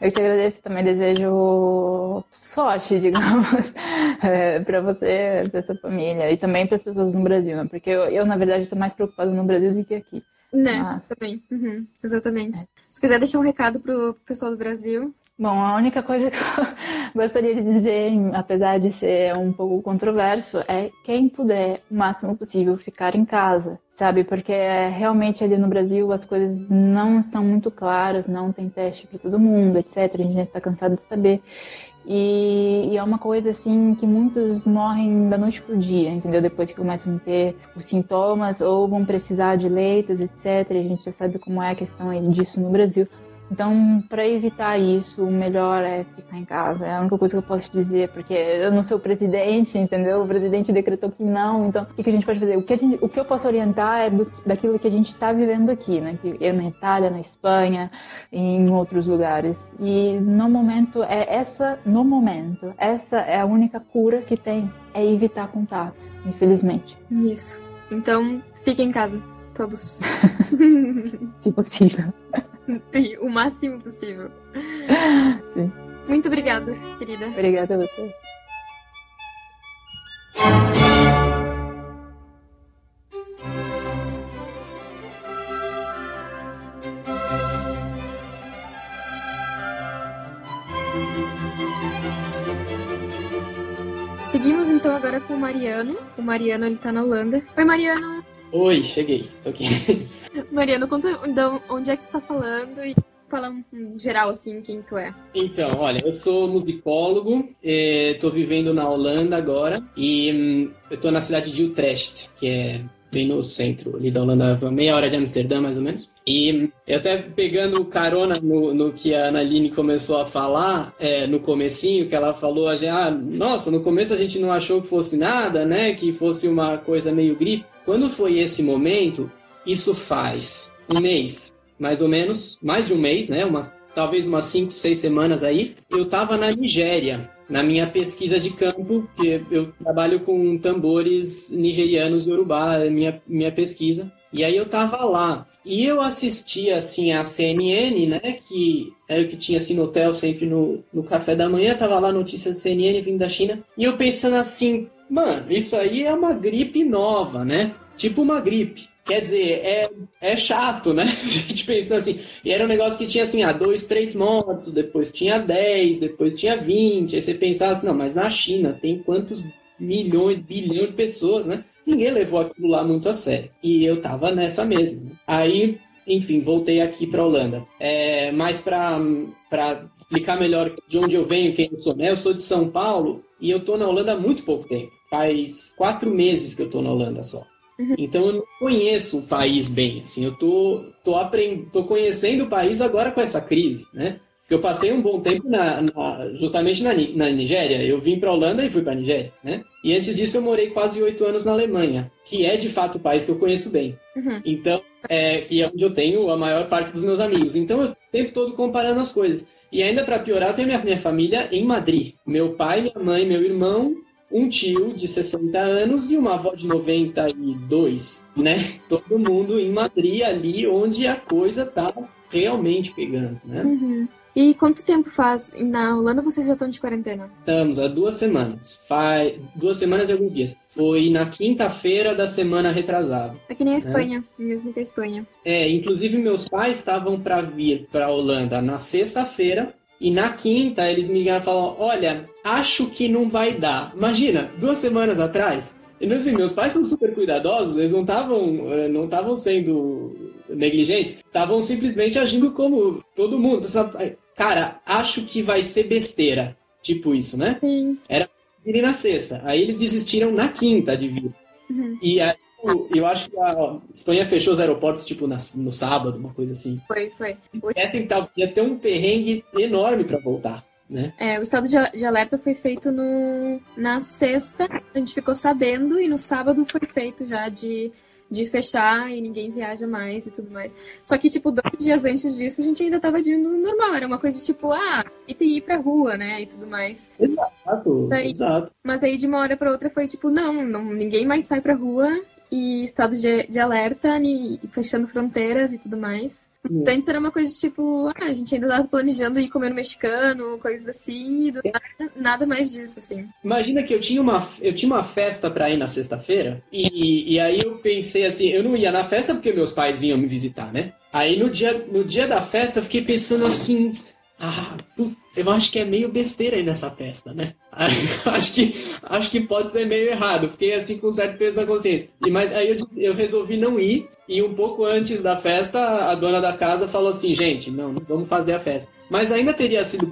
Eu te agradeço também, desejo sorte, digamos, é, para você, para sua família e também para as pessoas no Brasil, né? porque eu, eu, na verdade, estou mais preocupada no Brasil do que aqui. Né, Mas... também. Uhum, exatamente. É. Se quiser deixar um recado pro pessoal do Brasil. Bom, a única coisa que eu gostaria de dizer, apesar de ser um pouco controverso, é quem puder, o máximo possível, ficar em casa, sabe? Porque realmente ali no Brasil as coisas não estão muito claras, não tem teste para todo mundo, etc. A gente está cansado de saber. E, e, é uma coisa assim que muitos morrem da noite pro dia, entendeu? Depois que começam a ter os sintomas ou vão precisar de leitos, etc. A gente já sabe como é a questão disso no Brasil. Então, para evitar isso, o melhor é ficar em casa. É a única coisa que eu posso te dizer, porque eu não sou o presidente, entendeu? O presidente decretou que não. Então, o que, a gente pode fazer? O que, gente, o que eu posso orientar é do, daquilo que a gente está vivendo aqui, né? Eu na Itália, na Espanha, em outros lugares. E no momento é essa, no momento, essa é a única cura que tem, é evitar contato, infelizmente. Isso. Então, fiquem em casa, todos. Se possível. O máximo possível. Sim. Muito obrigada, querida. Obrigada a você. Seguimos então agora com o Mariano. O Mariano ele tá na Holanda. Oi, Mariano. Oi, cheguei. Tô aqui. Mariano, conta então, onde é que tu tá falando e fala um geral assim quem tu é. Então, olha, eu sou musicólogo, estou eh, vivendo na Holanda agora e hum, eu estou na cidade de Utrecht, que é bem no centro ali da Holanda, meia hora de Amsterdã, mais ou menos. E hum, eu até pegando carona no, no que a Analine começou a falar, é, no comecinho, que ela falou, ah, nossa, no começo a gente não achou que fosse nada, né, que fosse uma coisa meio gripe. Quando foi esse momento, isso faz um mês, mais ou menos, mais de um mês, né? Uma, talvez umas cinco, seis semanas aí. Eu estava na Nigéria, na minha pesquisa de campo, que eu trabalho com tambores nigerianos e urubá, minha, minha pesquisa. E aí eu tava lá. E eu assistia, assim, a CNN, né? Que era o que tinha, assim, no hotel, sempre no, no café da manhã. Tava lá notícias da CNN vindo da China. E eu pensando assim, mano, isso aí é uma gripe nova, né? Tipo uma gripe. Quer dizer, é, é chato, né? A gente pensando assim. E era um negócio que tinha assim, ah, dois, três mortos, depois tinha dez, depois tinha vinte. Aí você pensava assim, não, mas na China tem quantos milhões, bilhões de pessoas, né? Ninguém levou aquilo lá muito a sério. E eu tava nessa mesmo. Né? Aí, enfim, voltei aqui pra Holanda. É, mas pra, pra explicar melhor de onde eu venho, quem eu sou, né? Eu sou de São Paulo e eu tô na Holanda há muito pouco tempo. Faz quatro meses que eu tô na Holanda só. Uhum. Então eu não conheço o país bem, assim, eu tô, tô, aprend... tô conhecendo o país agora com essa crise, né? Eu passei um bom tempo na, na, justamente na, na Nigéria. Eu vim para a Holanda e fui para a Nigéria, né? E antes disso eu morei quase oito anos na Alemanha, que é de fato o país que eu conheço bem. Uhum. Então, é, que é onde eu tenho a maior parte dos meus amigos. Então eu tempo todo comparando as coisas. E ainda para piorar, eu tenho minha, minha família em Madrid. Meu pai, minha mãe, meu irmão um tio de 60 anos e uma avó de 92, né? Todo mundo em Madrid, ali onde a coisa tá realmente pegando, né? Uhum. E quanto tempo faz? Na Holanda vocês já estão de quarentena? Estamos há duas semanas. Faz duas semanas e alguns dias. Foi na quinta-feira da semana retrasada. É que nem a né? Espanha, né? mesmo que a Espanha. É, inclusive meus pais estavam para vir para a Holanda na sexta-feira e na quinta, eles me ligaram e falaram: Olha, acho que não vai dar. Imagina, duas semanas atrás. E assim, meus pais são super cuidadosos, eles não estavam eh, não estavam sendo negligentes, estavam simplesmente agindo como todo mundo. Cara, acho que vai ser besteira. Tipo isso, né? Sim. Era vir na sexta. Aí eles desistiram na quinta de vir. Uhum. E aí eu acho que a Espanha fechou os aeroportos, tipo, na, no sábado, uma coisa assim. Foi, foi. É, ia ter um perrengue enorme para voltar. Né? É, o estado de, de, alerta foi feito no, na sexta, a gente ficou sabendo, e no sábado foi feito já de, de fechar e ninguém viaja mais e tudo mais. Só que, tipo, dois dias antes disso, a gente ainda tava indo normal, era uma coisa tipo, ah, e tem que ir pra rua, né, e tudo mais. Exato, Daí, exato. Mas aí, de uma hora pra outra, foi tipo, não, não ninguém mais sai pra rua, e estado de, de alerta e fechando fronteiras e tudo mais. Uhum. Antes era uma coisa de tipo, ah, a gente ainda estava planejando ir comer no mexicano, coisas assim, nada, nada, mais disso, assim. Imagina que eu tinha uma, eu tinha uma festa para ir na sexta-feira, e, e aí eu pensei assim, eu não ia na festa porque meus pais vinham me visitar, né? Aí no dia, no dia da festa eu fiquei pensando assim, ah, eu acho que é meio besteira aí nessa festa, né? acho, que, acho que pode ser meio errado. Fiquei assim com um certo peso na consciência. E, mas aí eu, eu resolvi não ir. E um pouco antes da festa, a dona da casa falou assim: gente, não, não vamos fazer a festa. Mas ainda teria sido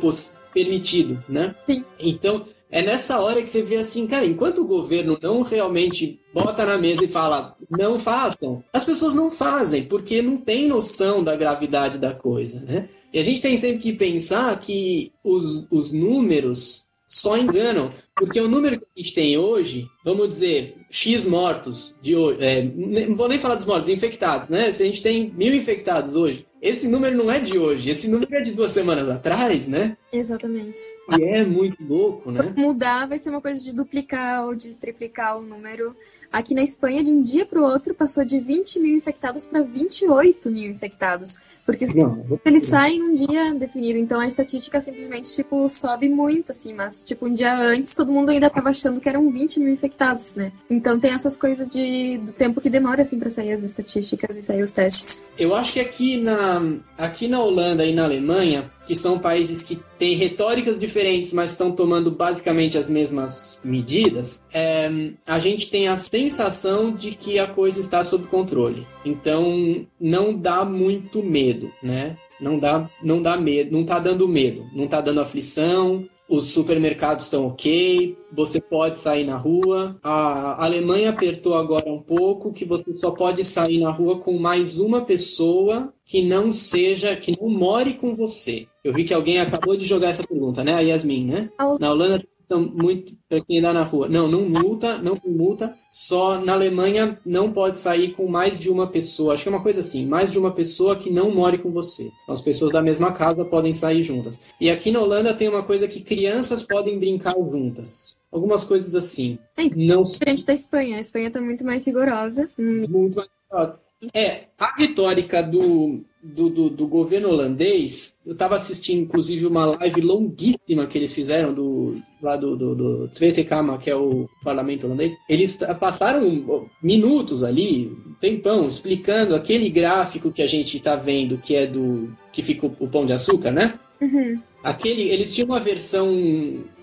permitido, né? Sim. Então, é nessa hora que você vê assim, cara, enquanto o governo não realmente bota na mesa e fala, não façam, as pessoas não fazem, porque não tem noção da gravidade da coisa, né? E a gente tem sempre que pensar que os, os números só enganam, porque o número que a gente tem hoje, vamos dizer, X mortos de hoje, é, não vou nem falar dos mortos, infectados, né? Se a gente tem mil infectados hoje, esse número não é de hoje, esse número é de duas semanas atrás, né? Exatamente. E é muito louco, né? Mudar vai ser uma coisa de duplicar ou de triplicar o número Aqui na Espanha, de um dia para o outro, passou de 20 mil infectados para 28 mil infectados. Porque não, eles saem num dia definido. Então a estatística simplesmente, tipo, sobe muito, assim. Mas, tipo, um dia antes, todo mundo ainda estava achando que eram 20 mil infectados, né? Então tem essas coisas de, do tempo que demora, assim, para sair as estatísticas e sair os testes. Eu acho que aqui na, aqui na Holanda e na Alemanha, que são países que têm retóricas diferentes, mas estão tomando basicamente as mesmas medidas, é, a gente tem a sensação de que a coisa está sob controle. Então, não dá muito medo, né? Não dá, não dá medo, não está dando medo, não está dando aflição, os supermercados estão ok, você pode sair na rua. A Alemanha apertou agora um pouco que você só pode sair na rua com mais uma pessoa que não seja, que não more com você. Eu vi que alguém acabou de jogar essa pergunta, né? A Yasmin, né? Na Holanda então, muito para quem andar na rua. Não, não multa, não multa. Só na Alemanha não pode sair com mais de uma pessoa. Acho que é uma coisa assim, mais de uma pessoa que não more com você. As pessoas da mesma casa podem sair juntas. E aqui na Holanda tem uma coisa que crianças podem brincar juntas. Algumas coisas assim. É não diferente da Espanha. A Espanha está muito mais rigorosa. Muito mais rigorosa. É, a retórica do, do, do, do governo holandês, eu estava assistindo, inclusive, uma live longuíssima que eles fizeram do, lá do, do, do Tweede Kamer, que é o parlamento holandês. Eles passaram minutos ali, tempão, explicando aquele gráfico que a gente está vendo, que é do. que fica o, o pão de açúcar, né? Uhum. Aquele, eles tinham uma versão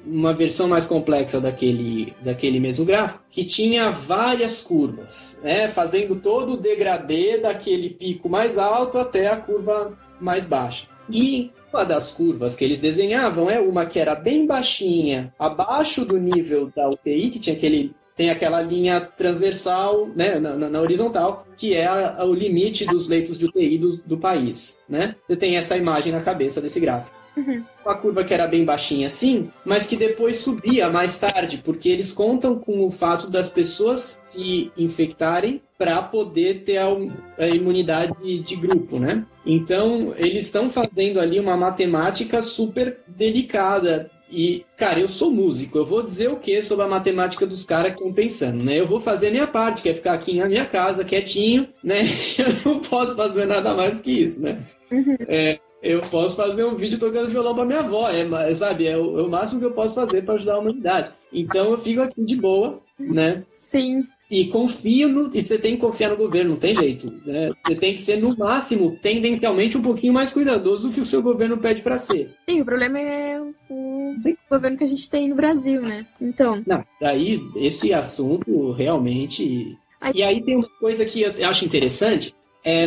uma versão mais complexa daquele, daquele mesmo gráfico, que tinha várias curvas, né, fazendo todo o degradê daquele pico mais alto até a curva mais baixa. E uma das curvas que eles desenhavam é uma que era bem baixinha, abaixo do nível da UTI, que tinha aquele tem aquela linha transversal, né, na, na, na horizontal, que é a, a, o limite dos leitos de UTI do, do país, né? Você tem essa imagem na cabeça desse gráfico. Uhum. Uma curva que era bem baixinha assim, mas que depois subia mais tarde, porque eles contam com o fato das pessoas se infectarem para poder ter a, a imunidade de, grupo, né? Então, eles estão fazendo ali uma matemática super delicada e, cara, eu sou músico, eu vou dizer o que sobre a matemática dos caras que estão pensando, né? Eu vou fazer a minha parte, que é ficar aqui na minha casa, quietinho, né? Eu não posso fazer nada mais que isso, né? Uhum. É, eu posso fazer um vídeo tocando violão pra minha avó, é, sabe? É o, é o máximo que eu posso fazer para ajudar a humanidade. Então eu fico aqui de boa, né? Sim. E confio no. E você tem que confiar no governo, não tem jeito. Né? Você tem que ser, no máximo, tendencialmente um pouquinho mais cuidadoso do que o seu governo pede para ser. Sim, o problema é o governo que a gente tem no Brasil, né? Então. Não, daí esse assunto realmente. Aí- E aí tem uma coisa que eu acho interessante. É,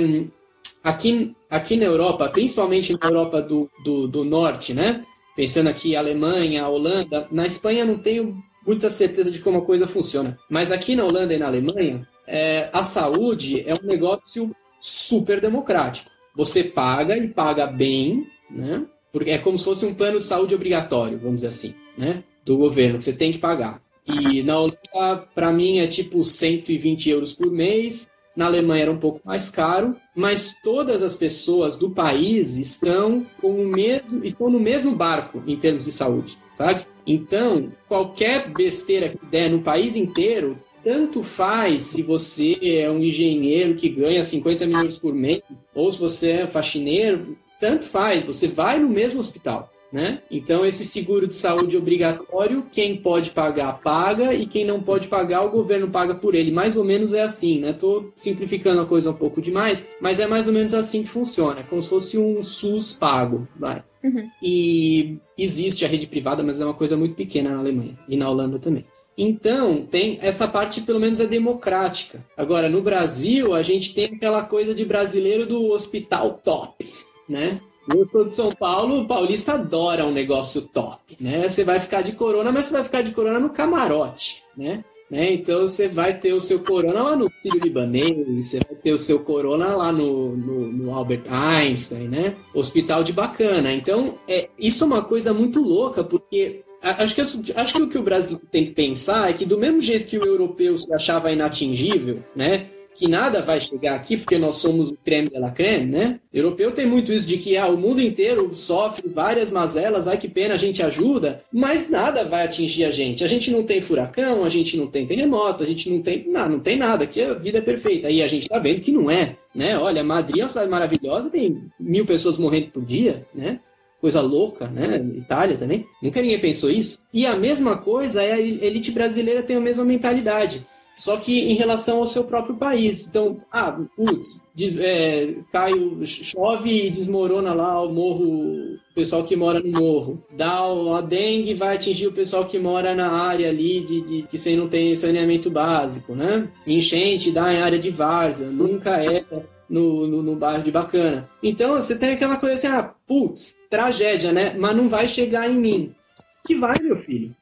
aqui, aqui na Europa, principalmente na Europa do, do, do norte, né? Pensando aqui Alemanha, Holanda, na Espanha não tenho muita certeza de como a coisa funciona. Mas aqui na Holanda e na Alemanha, é, a saúde é um negócio super democrático. Você paga e paga bem, né? Porque é como se fosse um plano de saúde obrigatório, vamos dizer assim, né? Do governo, que você tem que pagar. E na Holanda, para mim, é tipo 120 euros por mês. Na Alemanha era um pouco mais caro, mas todas as pessoas do país estão com o mesmo, estão no mesmo barco em termos de saúde, sabe? Então, qualquer besteira que der no país inteiro, tanto faz se você é um engenheiro que ganha 50 mil euros por mês, ou se você é faxineiro, tanto faz, você vai no mesmo hospital. Né? Então, esse seguro de saúde obrigatório, quem pode pagar, paga, e quem não pode pagar, o governo paga por ele. Mais ou menos é assim, né? Tô simplificando a coisa um pouco demais, mas é mais ou menos assim que funciona, como se fosse um SUS pago, vai. Uhum. E existe a rede privada, mas é uma coisa muito pequena na Alemanha e na Holanda também. Então, tem essa parte, pelo menos, é democrática. Agora, no Brasil, a gente tem aquela coisa de brasileiro do hospital top, né? Eu sou de São Paulo, o paulista adora um negócio top, né? Você vai ficar de corona, mas você vai ficar de corona no camarote, né? né? Então você vai ter o seu corona lá no Filho Libanês, você vai ter o seu corona lá no, no, no Albert Einstein, né? Hospital de bacana. Então, é, isso é uma coisa muito louca, porque acho que, acho que o que o Brasil tem que pensar é que do mesmo jeito que o europeu se achava inatingível, né? Que nada vai chegar aqui porque nós somos o creme de la creme, né? O europeu tem muito isso de que ah, o mundo inteiro sofre várias mazelas, ai que pena, a gente ajuda, mas nada vai atingir a gente. A gente não tem furacão, a gente não tem terremoto, a gente não tem, não, não tem nada, aqui a vida é perfeita. E a gente tá vendo que não é, né? Olha, Madrid é uma cidade maravilhosa, tem mil pessoas morrendo por dia, né? Coisa louca, né? Itália também. Nunca ninguém pensou isso. E a mesma coisa é a elite brasileira tem a mesma mentalidade só que em relação ao seu próprio país. Então, ah, putz, é, cai, chove e desmorona lá o morro, o pessoal que mora no morro. Dá a dengue vai atingir o pessoal que mora na área ali de, de que você não tem saneamento básico, né? Enchente dá em área de várzea, nunca é no, no, no bairro de Bacana. Então, você tem aquela coisa assim, ah, putz, tragédia, né? Mas não vai chegar em mim. Que vai, meu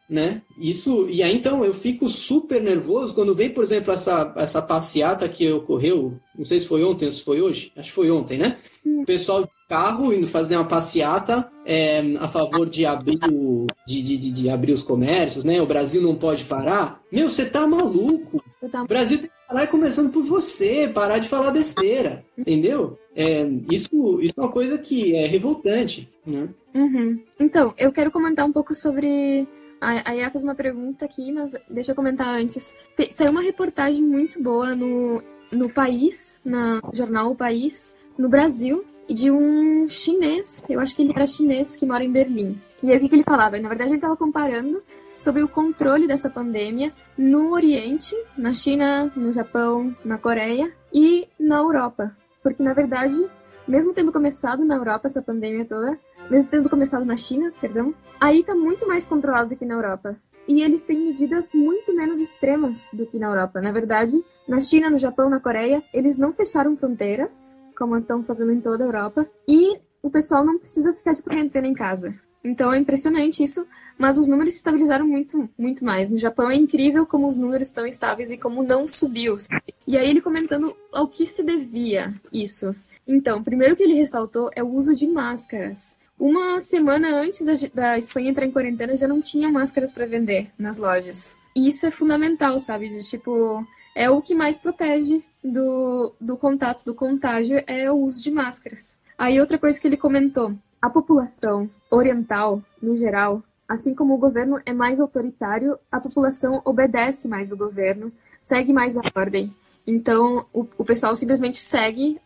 né? Isso, e aí então eu fico super nervoso quando vem, por exemplo, essa, essa passeata que ocorreu, não sei se foi ontem ou se foi hoje, acho que foi ontem, né? O pessoal de carro indo fazer uma passeata é, a favor de abrir, o, de, de, de, de abrir os comércios, né? O Brasil não pode parar. Meu, você tá maluco? Tava- O Brasil tem que parar começando por você, parar de falar besteira, entendeu? É, isso, isso é uma coisa que é revoltante, né? Uhum. Então, eu quero comentar um pouco sobre. A, a Iá fez uma pergunta aqui, mas deixa eu comentar antes. Te- saiu uma reportagem muito boa no no país, no jornal O País, no Brasil, de um chinês, eu acho que ele era chinês, que mora em Berlim. E aí o que, que ele falava? Na verdade, ele estava comparando sobre o controle dessa pandemia no Oriente, na China, no Japão, na Coreia e na Europa. Porque, na verdade, mesmo tendo começado na Europa essa pandemia toda, mesmo tendo começado na China, perdão, aí tá muito mais controlado do que na Europa. E eles têm medidas muito menos extremas do que na Europa. Na verdade, na China, no Japão, na Coreia, eles não fecharam fronteiras, como estão fazendo em toda a Europa, e o pessoal não precisa ficar de quarentena em casa. Então é impressionante isso, mas os números se estabilizaram muito, muito mais. No Japão é incrível como os números estão estáveis e como não subiu. E aí ele comentando ao que se devia isso. Então, primeiro que ele ressaltou é o uso de máscaras. Uma semana antes da Espanha entrar em quarentena já não tinha máscaras para vender nas lojas. E isso é fundamental, sabe? De tipo, é o que mais protege do, do contato, do contágio, é o uso de máscaras. Aí outra coisa que ele comentou, a população oriental, no geral, assim como o governo é mais autoritário, a população obedece mais o governo, segue mais a ordem. Então, o, o pessoal simplesmente segue,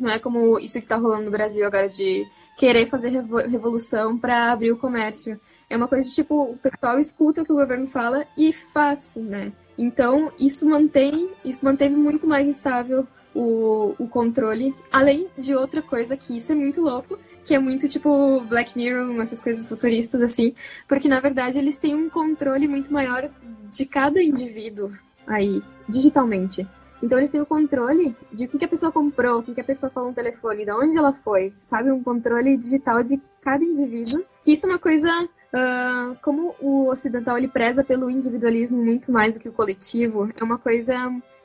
não é como isso que está rolando no Brasil agora de querer fazer revolução para abrir o comércio. É uma coisa de tipo, o pessoal escuta o que o governo fala e faz, né? Então, isso mantém, isso manteve muito mais estável o, o controle, além de outra coisa que isso é muito louco, que é muito tipo Black Mirror, essas coisas futuristas assim, porque na verdade eles têm um controle muito maior de cada indivíduo aí, digitalmente. Então eles têm o controle de o que, que a pessoa comprou, o que, que a pessoa falou no telefone, de onde ela foi, sabe? Um controle digital de cada indivíduo. Que isso é uma coisa. Uh, como o ocidental ele preza pelo individualismo muito mais do que o coletivo, é uma coisa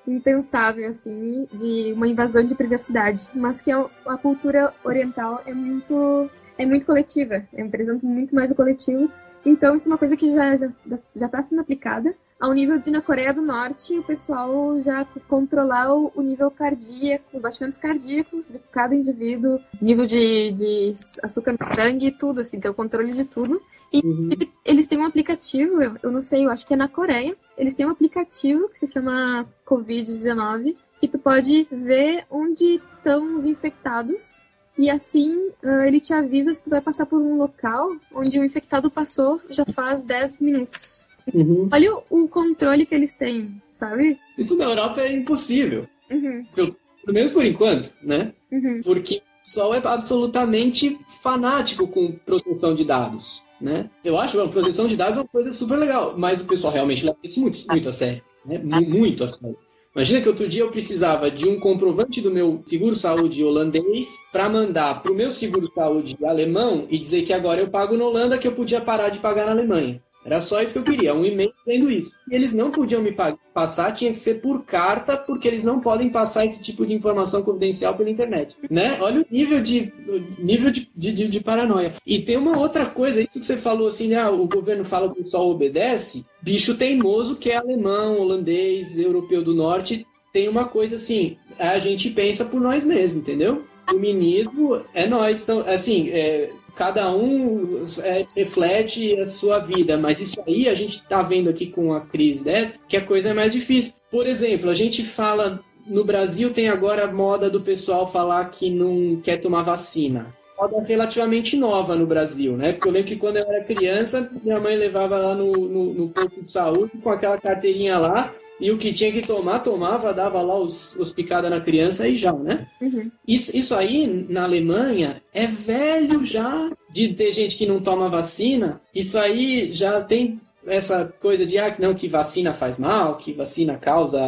impensável, assim, de uma invasão de privacidade. Mas que a, a cultura oriental é muito, é muito coletiva, é um exemplo muito mais o coletivo. Então, isso é uma coisa que já está já, já tá sendo aplicada ao nível de na Coreia do Norte o pessoal já controlar o, o nível cardíaco, os batimentos cardíacos de cada indivíduo, nível de, de açúcar no sangue, tudo, assim, tem o controle de tudo. E uhum. eles têm um aplicativo, eu, eu não sei, eu acho que é na Coreia, eles têm um aplicativo que se chama Covid-19, que tu pode ver onde estão os infectados e assim uh, ele te avisa se tu vai passar por um local onde o infectado passou já faz 10 minutos. Uhum. Olha o, o, controle que eles têm, sabe? Isso na Europa é impossível. Uhum. Pelo menos por enquanto, né? Uhum. Porque o pessoal é absolutamente fanático com proteção de dados. Né? Eu acho que a proteção de dados é uma coisa super legal, mas o pessoal realmente leva isso muito, muito a sério. Né? Muito a sério. Imagina que outro dia eu precisava de um comprovante do meu seguro-saúde holandês para mandar para o meu seguro-saúde alemão e dizer que agora eu pago na Holanda que eu podia parar de pagar na Alemanha. Era só isso que eu queria, um e-mail dizendo isso. E eles não podiam me passar, tinha que ser por carta, porque eles não podem passar esse tipo de informação confidencial pela internet. Né? Olha o nível de, nível de, de, de paranoia. E tem uma outra coisa aí que você falou assim, ah, o governo fala que o pessoal obedece. Bicho teimoso que é alemão, holandês, europeu do norte, tem uma coisa assim, a gente pensa por nós mesmos, entendeu? O ministro é nós. Então, assim, é, cada um é, reflete a sua vida, mas isso aí a gente está vendo aqui com a crise dessa, que a coisa é mais difícil. Por exemplo, a gente fala, no Brasil tem agora a moda do pessoal falar que não quer tomar vacina. Moda relativamente nova no Brasil, né? Porque eu lembro que quando eu era criança, minha mãe levava lá no, no, no posto de saúde com aquela carteirinha lá, e o que tinha que tomar, tomava, dava lá os, os picadas na criança e já, né? Uhum. Isso, isso aí, na Alemanha, é velho já de ter gente que não toma vacina. Isso aí já tem essa coisa de, ah, não, que vacina faz mal, que vacina causa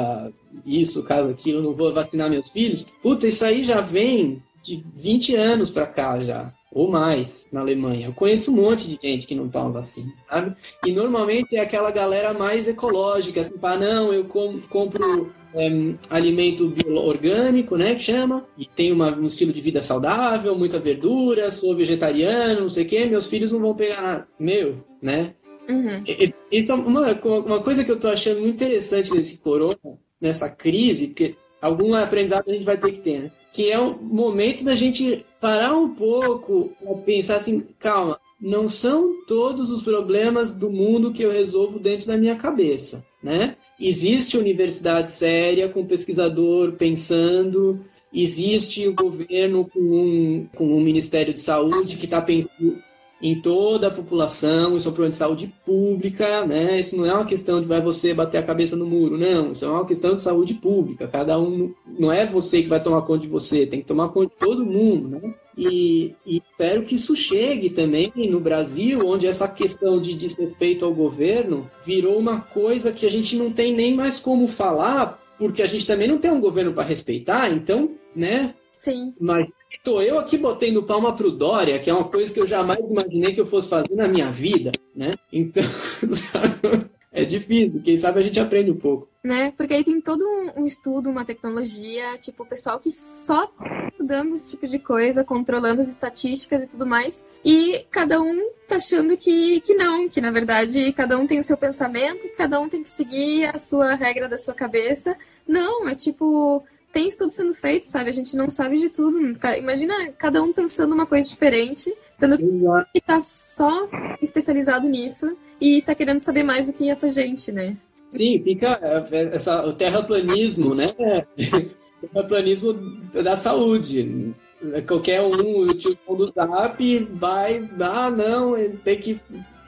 isso, causa aquilo, não vou vacinar meus filhos. Puta, isso aí já vem de 20 anos para cá já ou mais na Alemanha. Eu conheço um monte de gente que não toma vacina, sabe? E normalmente é aquela galera mais ecológica, assim, para não, eu com, compro é, alimento orgânico, né, que chama, e tenho uma, um estilo de vida saudável, muita verdura, sou vegetariano, não sei o quê, meus filhos não vão pegar nada. Meu, né? Uhum. Isso é uma, uma coisa que eu tô achando muito interessante nesse corona, nessa crise, porque algum aprendizado a gente vai ter que ter, né? Que é o momento da gente parar um pouco e pensar assim, calma, não são todos os problemas do mundo que eu resolvo dentro da minha cabeça, né? existe universidade séria com pesquisador pensando, existe o governo com um, com um Ministério de Saúde que está pensando em toda a população, isso é um problema de saúde pública, né? Isso não é uma questão de vai você bater a cabeça no muro, não, isso é uma questão de saúde pública. Cada um não é você que vai tomar conta de você, tem que tomar conta de todo mundo, né? E, e espero que isso chegue também no Brasil, onde essa questão de desrespeito ao governo virou uma coisa que a gente não tem nem mais como falar, porque a gente também não tem um governo para respeitar, então, né? Sim. Mas Tô eu aqui botando palma pro Dória, que é uma coisa que eu jamais imaginei que eu fosse fazer na minha vida, né? Então, é difícil. Quem sabe a gente aprende um pouco. Né? Porque aí tem todo um estudo, uma tecnologia, tipo, o pessoal que só estudando esse tipo de coisa, controlando as estatísticas e tudo mais. E cada um tá achando que, que não, que na verdade cada um tem o seu pensamento, cada um tem que seguir a sua regra da sua cabeça. Não, é tipo, tem estudo sendo feito, sabe? A gente não sabe de tudo. Imagina cada um pensando uma coisa diferente, tendo que tá só especializado nisso e tá querendo saber mais do que essa gente, né? Sim, fica é, essa, o terraplanismo, né? O terraplanismo da saúde. Qualquer um, o tio do Zap vai, ah, não, tem que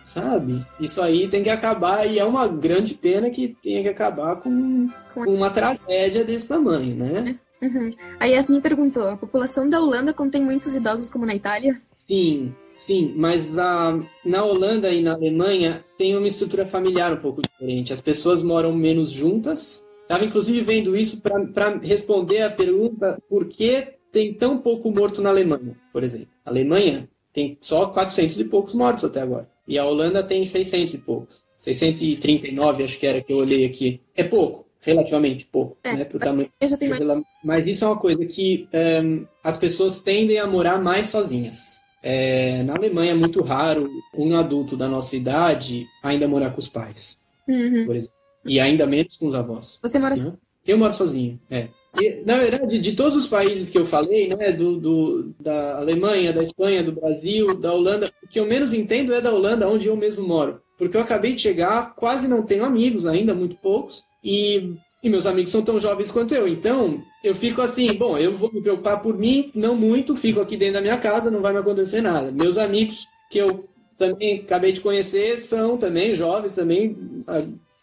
sabe? Isso aí tem que acabar e é uma grande pena que tenha que acabar com, com uma tragédia desse tamanho, né? Uhum. A Yasmin perguntou: a população da Holanda contém muitos idosos como na Itália? Sim, sim, mas a, na Holanda e na Alemanha tem uma estrutura familiar um pouco diferente. As pessoas moram menos juntas. Estava inclusive vendo isso para responder a pergunta por que tem tão pouco morto na Alemanha, por exemplo. A Alemanha tem só 400 e poucos mortos até agora. E a Holanda tem 600 e poucos. 639, acho que era que eu olhei aqui. É pouco, relativamente pouco, é, né, pro tamanho. Mais... Mas isso é uma coisa que um, as pessoas tendem a morar mais sozinhas. É, na Alemanha é muito raro um adulto da nossa idade ainda morar com os pais, uhum. por exemplo. E ainda menos com os avós. Você mora né? Eu moro sozinho, é. Na verdade, de todos os países que eu falei, né, do, do, da Alemanha, da Espanha, do Brasil, da Holanda, o que eu menos entendo é da Holanda, onde eu mesmo moro. Porque eu acabei de chegar, quase não tenho amigos ainda, muito poucos, e, e meus amigos são tão jovens quanto eu. Então, eu fico assim, bom, eu vou me preocupar por mim, não muito, fico aqui dentro da minha casa, não vai me acontecer nada. Meus amigos que eu também acabei de conhecer são também jovens, também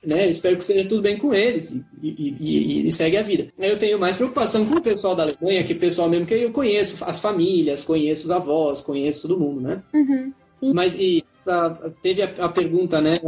né? Espero que seja tudo bem com eles e, e, e, segue a vida. Eu tenho mais preocupação com o pessoal da Alemanha, que o pessoal mesmo que eu conheço, as famílias, conheço os avós, conheço todo mundo, né? Uhum. Mas e, a, teve a, a, pergunta, né?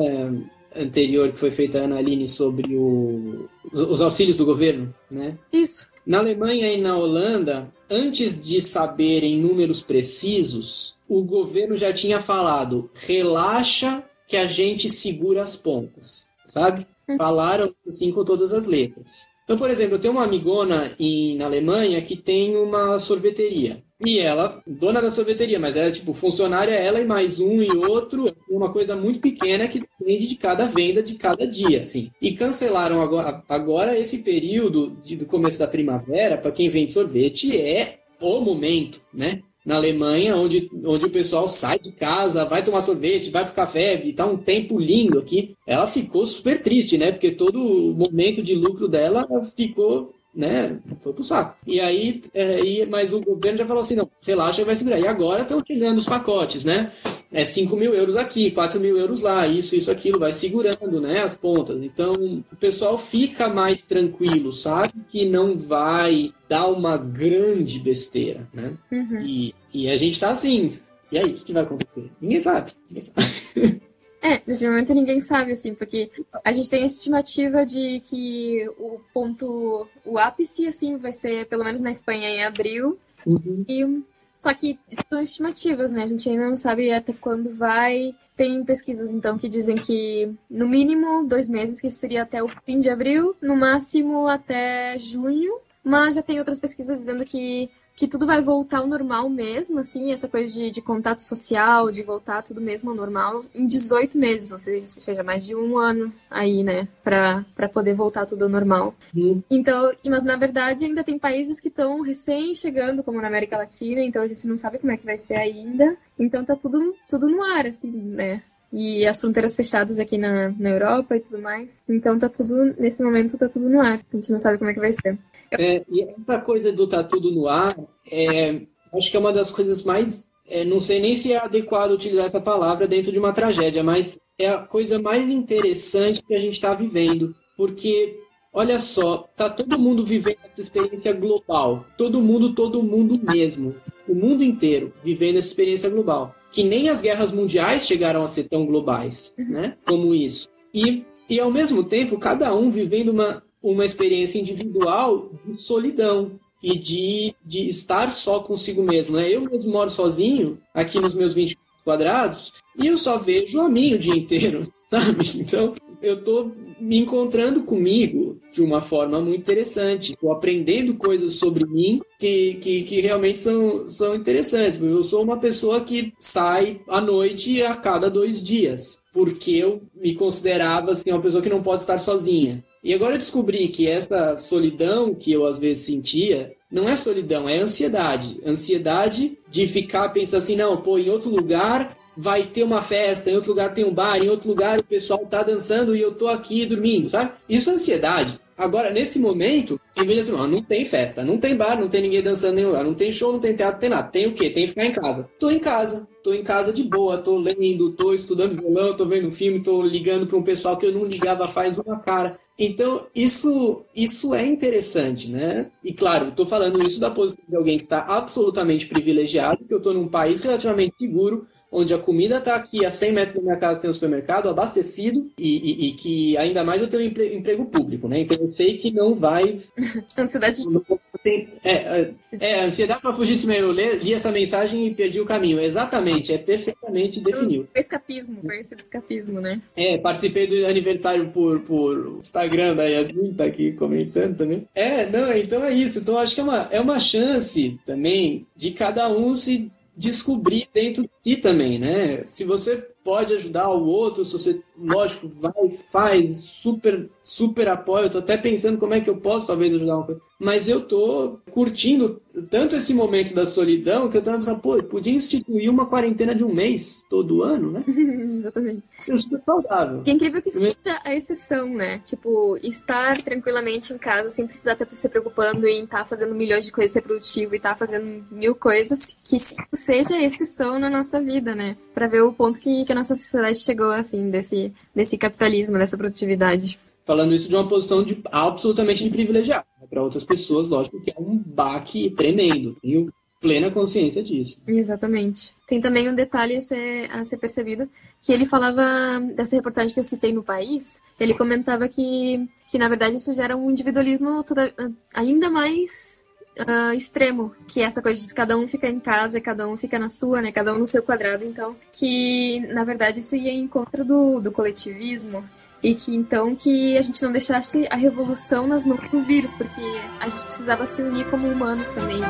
anterior que foi feita a Ana Aline sobre o, os, os auxílios do governo, né? Isso. Na Alemanha e na Holanda, antes de saberem números precisos, o governo já tinha falado: relaxa que a gente segura as pontas sabe? Hum. Falaram assim com todas as letras. Então, por exemplo, eu tenho uma amigona em, na Alemanha que tem uma sorveteria. E ela, dona da sorveteria, mas ela, tipo, funcionária ela e mais um e outro, uma coisa muito pequena que depende de cada venda de cada dia, assim. E cancelaram agora, agora esse período de, do começo da primavera, para quem vende sorvete, é o momento, né? Na Alemanha, onde, onde o pessoal sai de casa, vai tomar sorvete, vai pro café, e tá um tempo lindo aqui. Ela ficou super triste, né? Porque todo o momento de lucro dela ficou né? Foi pro saco. E aí, é, e, mas o governo já falou assim: não, relaxa, vai segurar. E agora estão chegando os pacotes, né? É 5 mil euros aqui, 4 mil euros lá, isso, isso, aquilo, vai segurando, né? As pontas. Então, o pessoal fica mais tranquilo, sabe que não vai dar uma grande besteira, né? Uhum. E, e a gente tá assim. E aí, o que vai acontecer? Ninguém sabe. Ninguém sabe. É, nesse momento ninguém sabe, assim, porque a gente tem a estimativa de que o ponto, o ápice, assim, vai ser, pelo menos na Espanha, em abril. Uhum. E, só que são estimativas, né? A gente ainda não sabe até quando vai. Tem pesquisas, então, que dizem que, no mínimo, dois meses, que seria até o fim de abril, no máximo até junho. Mas já tem outras pesquisas dizendo que que tudo vai voltar ao normal mesmo, assim, essa coisa de, de contato social, de voltar tudo mesmo ao normal em 18 meses, ou seja, mais de um ano aí, né, pra, pra poder voltar tudo ao normal. Uhum. Então, mas na verdade ainda tem países que estão recém chegando, como na América Latina, então a gente não sabe como é que vai ser ainda. Então tá tudo, tudo no ar, assim, né? e as fronteiras fechadas aqui na, na Europa e tudo mais. Então tá tudo, nesse momento, tá tudo no ar. A gente não sabe como é que vai ser. É, e essa coisa do tá tudo no ar, é, acho que é uma das coisas mais. É, não sei nem se é adequado utilizar essa palavra dentro de uma tragédia, mas é a coisa mais interessante que a gente está vivendo. Porque, olha só, tá todo mundo vivendo essa experiência global. Todo mundo, todo mundo mesmo. O mundo inteiro vivendo essa experiência global. Que nem as guerras mundiais chegaram a ser tão globais, né? Como isso. E, e ao mesmo tempo, cada um vivendo uma, uma experiência individual de solidão e de, de estar só consigo mesmo. Né? Eu mesmo moro sozinho, aqui nos meus 20 quadrados, e eu só vejo a mim o dia inteiro, sabe? Então, eu estou me encontrando comigo de uma forma muito interessante. Estou aprendendo coisas sobre mim que, que, que, realmente são, são interessantes. Eu sou uma pessoa que sai à noite a cada dois dias, porque eu me considerava assim, uma pessoa que não pode estar sozinha. E agora eu descobri que essa solidão que eu às vezes sentia não é solidão, é ansiedade. Ansiedade de ficar pensando assim, não, pô, em outro lugar vai ter uma festa, em outro lugar tem um bar, em outro lugar o pessoal tá dançando e eu tô aqui dormindo, sabe? Isso é ansiedade. Agora, nesse momento, vez de assim, não, não tem festa, não tem bar, não tem ninguém dançando nenhum lugar, não tem show, não tem teatro, não tem nada. Tem o quê? Tem que ficar em casa. Tô em casa, tô em casa de boa, tô lendo, tô estudando violão, tô vendo filme, tô ligando para um pessoal que eu não ligava faz uma cara. Então, isso, isso é interessante, né? E claro, estou falando isso da posição de alguém que está absolutamente privilegiado, que eu estou num país relativamente seguro, onde a comida está aqui a 100 metros da minha casa, tem um supermercado abastecido e, e, e, que ainda mais eu tenho emprego, emprego público, né? Então eu sei que não vai. Ansiedade. É, é, é, ansiedade para fugir disso mesmo. Eu li, essa mensagem e perdi o caminho. Exatamente, é perfeitamente definido. Escapismo, de escapismo, né? É, participei do aniversário por, por Instagram da Yasmin, tá aqui comentando também. É, não, então é isso. Então acho que é uma, é uma chance também de cada um se descobrir dentro de si também, né? Se você pode ajudar o outro, se você, lógico, vai, faz, super, super apoio. Eu tô até pensando como é que eu posso talvez ajudar uma coisa. Mas eu tô curtindo tanto esse momento da solidão que eu tô pensando, pô, eu podia instituir uma quarentena de um mês todo ano, né? Exatamente. Isso é super saudável. E é incrível que isso seja a exceção, né? Tipo, estar tranquilamente em casa sem precisar estar se preocupando em estar tá fazendo milhões de coisas, ser produtivo e estar tá fazendo mil coisas, que isso seja a exceção na nossa vida, né? Pra ver o ponto que, que a nossa sociedade chegou, assim, desse, desse capitalismo, dessa produtividade. Falando isso de uma posição de, absolutamente de privilegiado. Né? Para outras pessoas, lógico que é um baque tremendo. Tenho plena consciência disso. Exatamente. Tem também um detalhe a ser, a ser percebido, que ele falava dessa reportagem que eu citei no País, ele comentava que, que na verdade isso gera um individualismo toda, ainda mais uh, extremo, que é essa coisa de cada um fica em casa, cada um fica na sua, né? Cada um no seu quadrado, então, que na verdade isso ia em contra do, do coletivismo e que então que a gente não deixasse a revolução nas mãos do vírus, porque a gente precisava se unir como humanos também.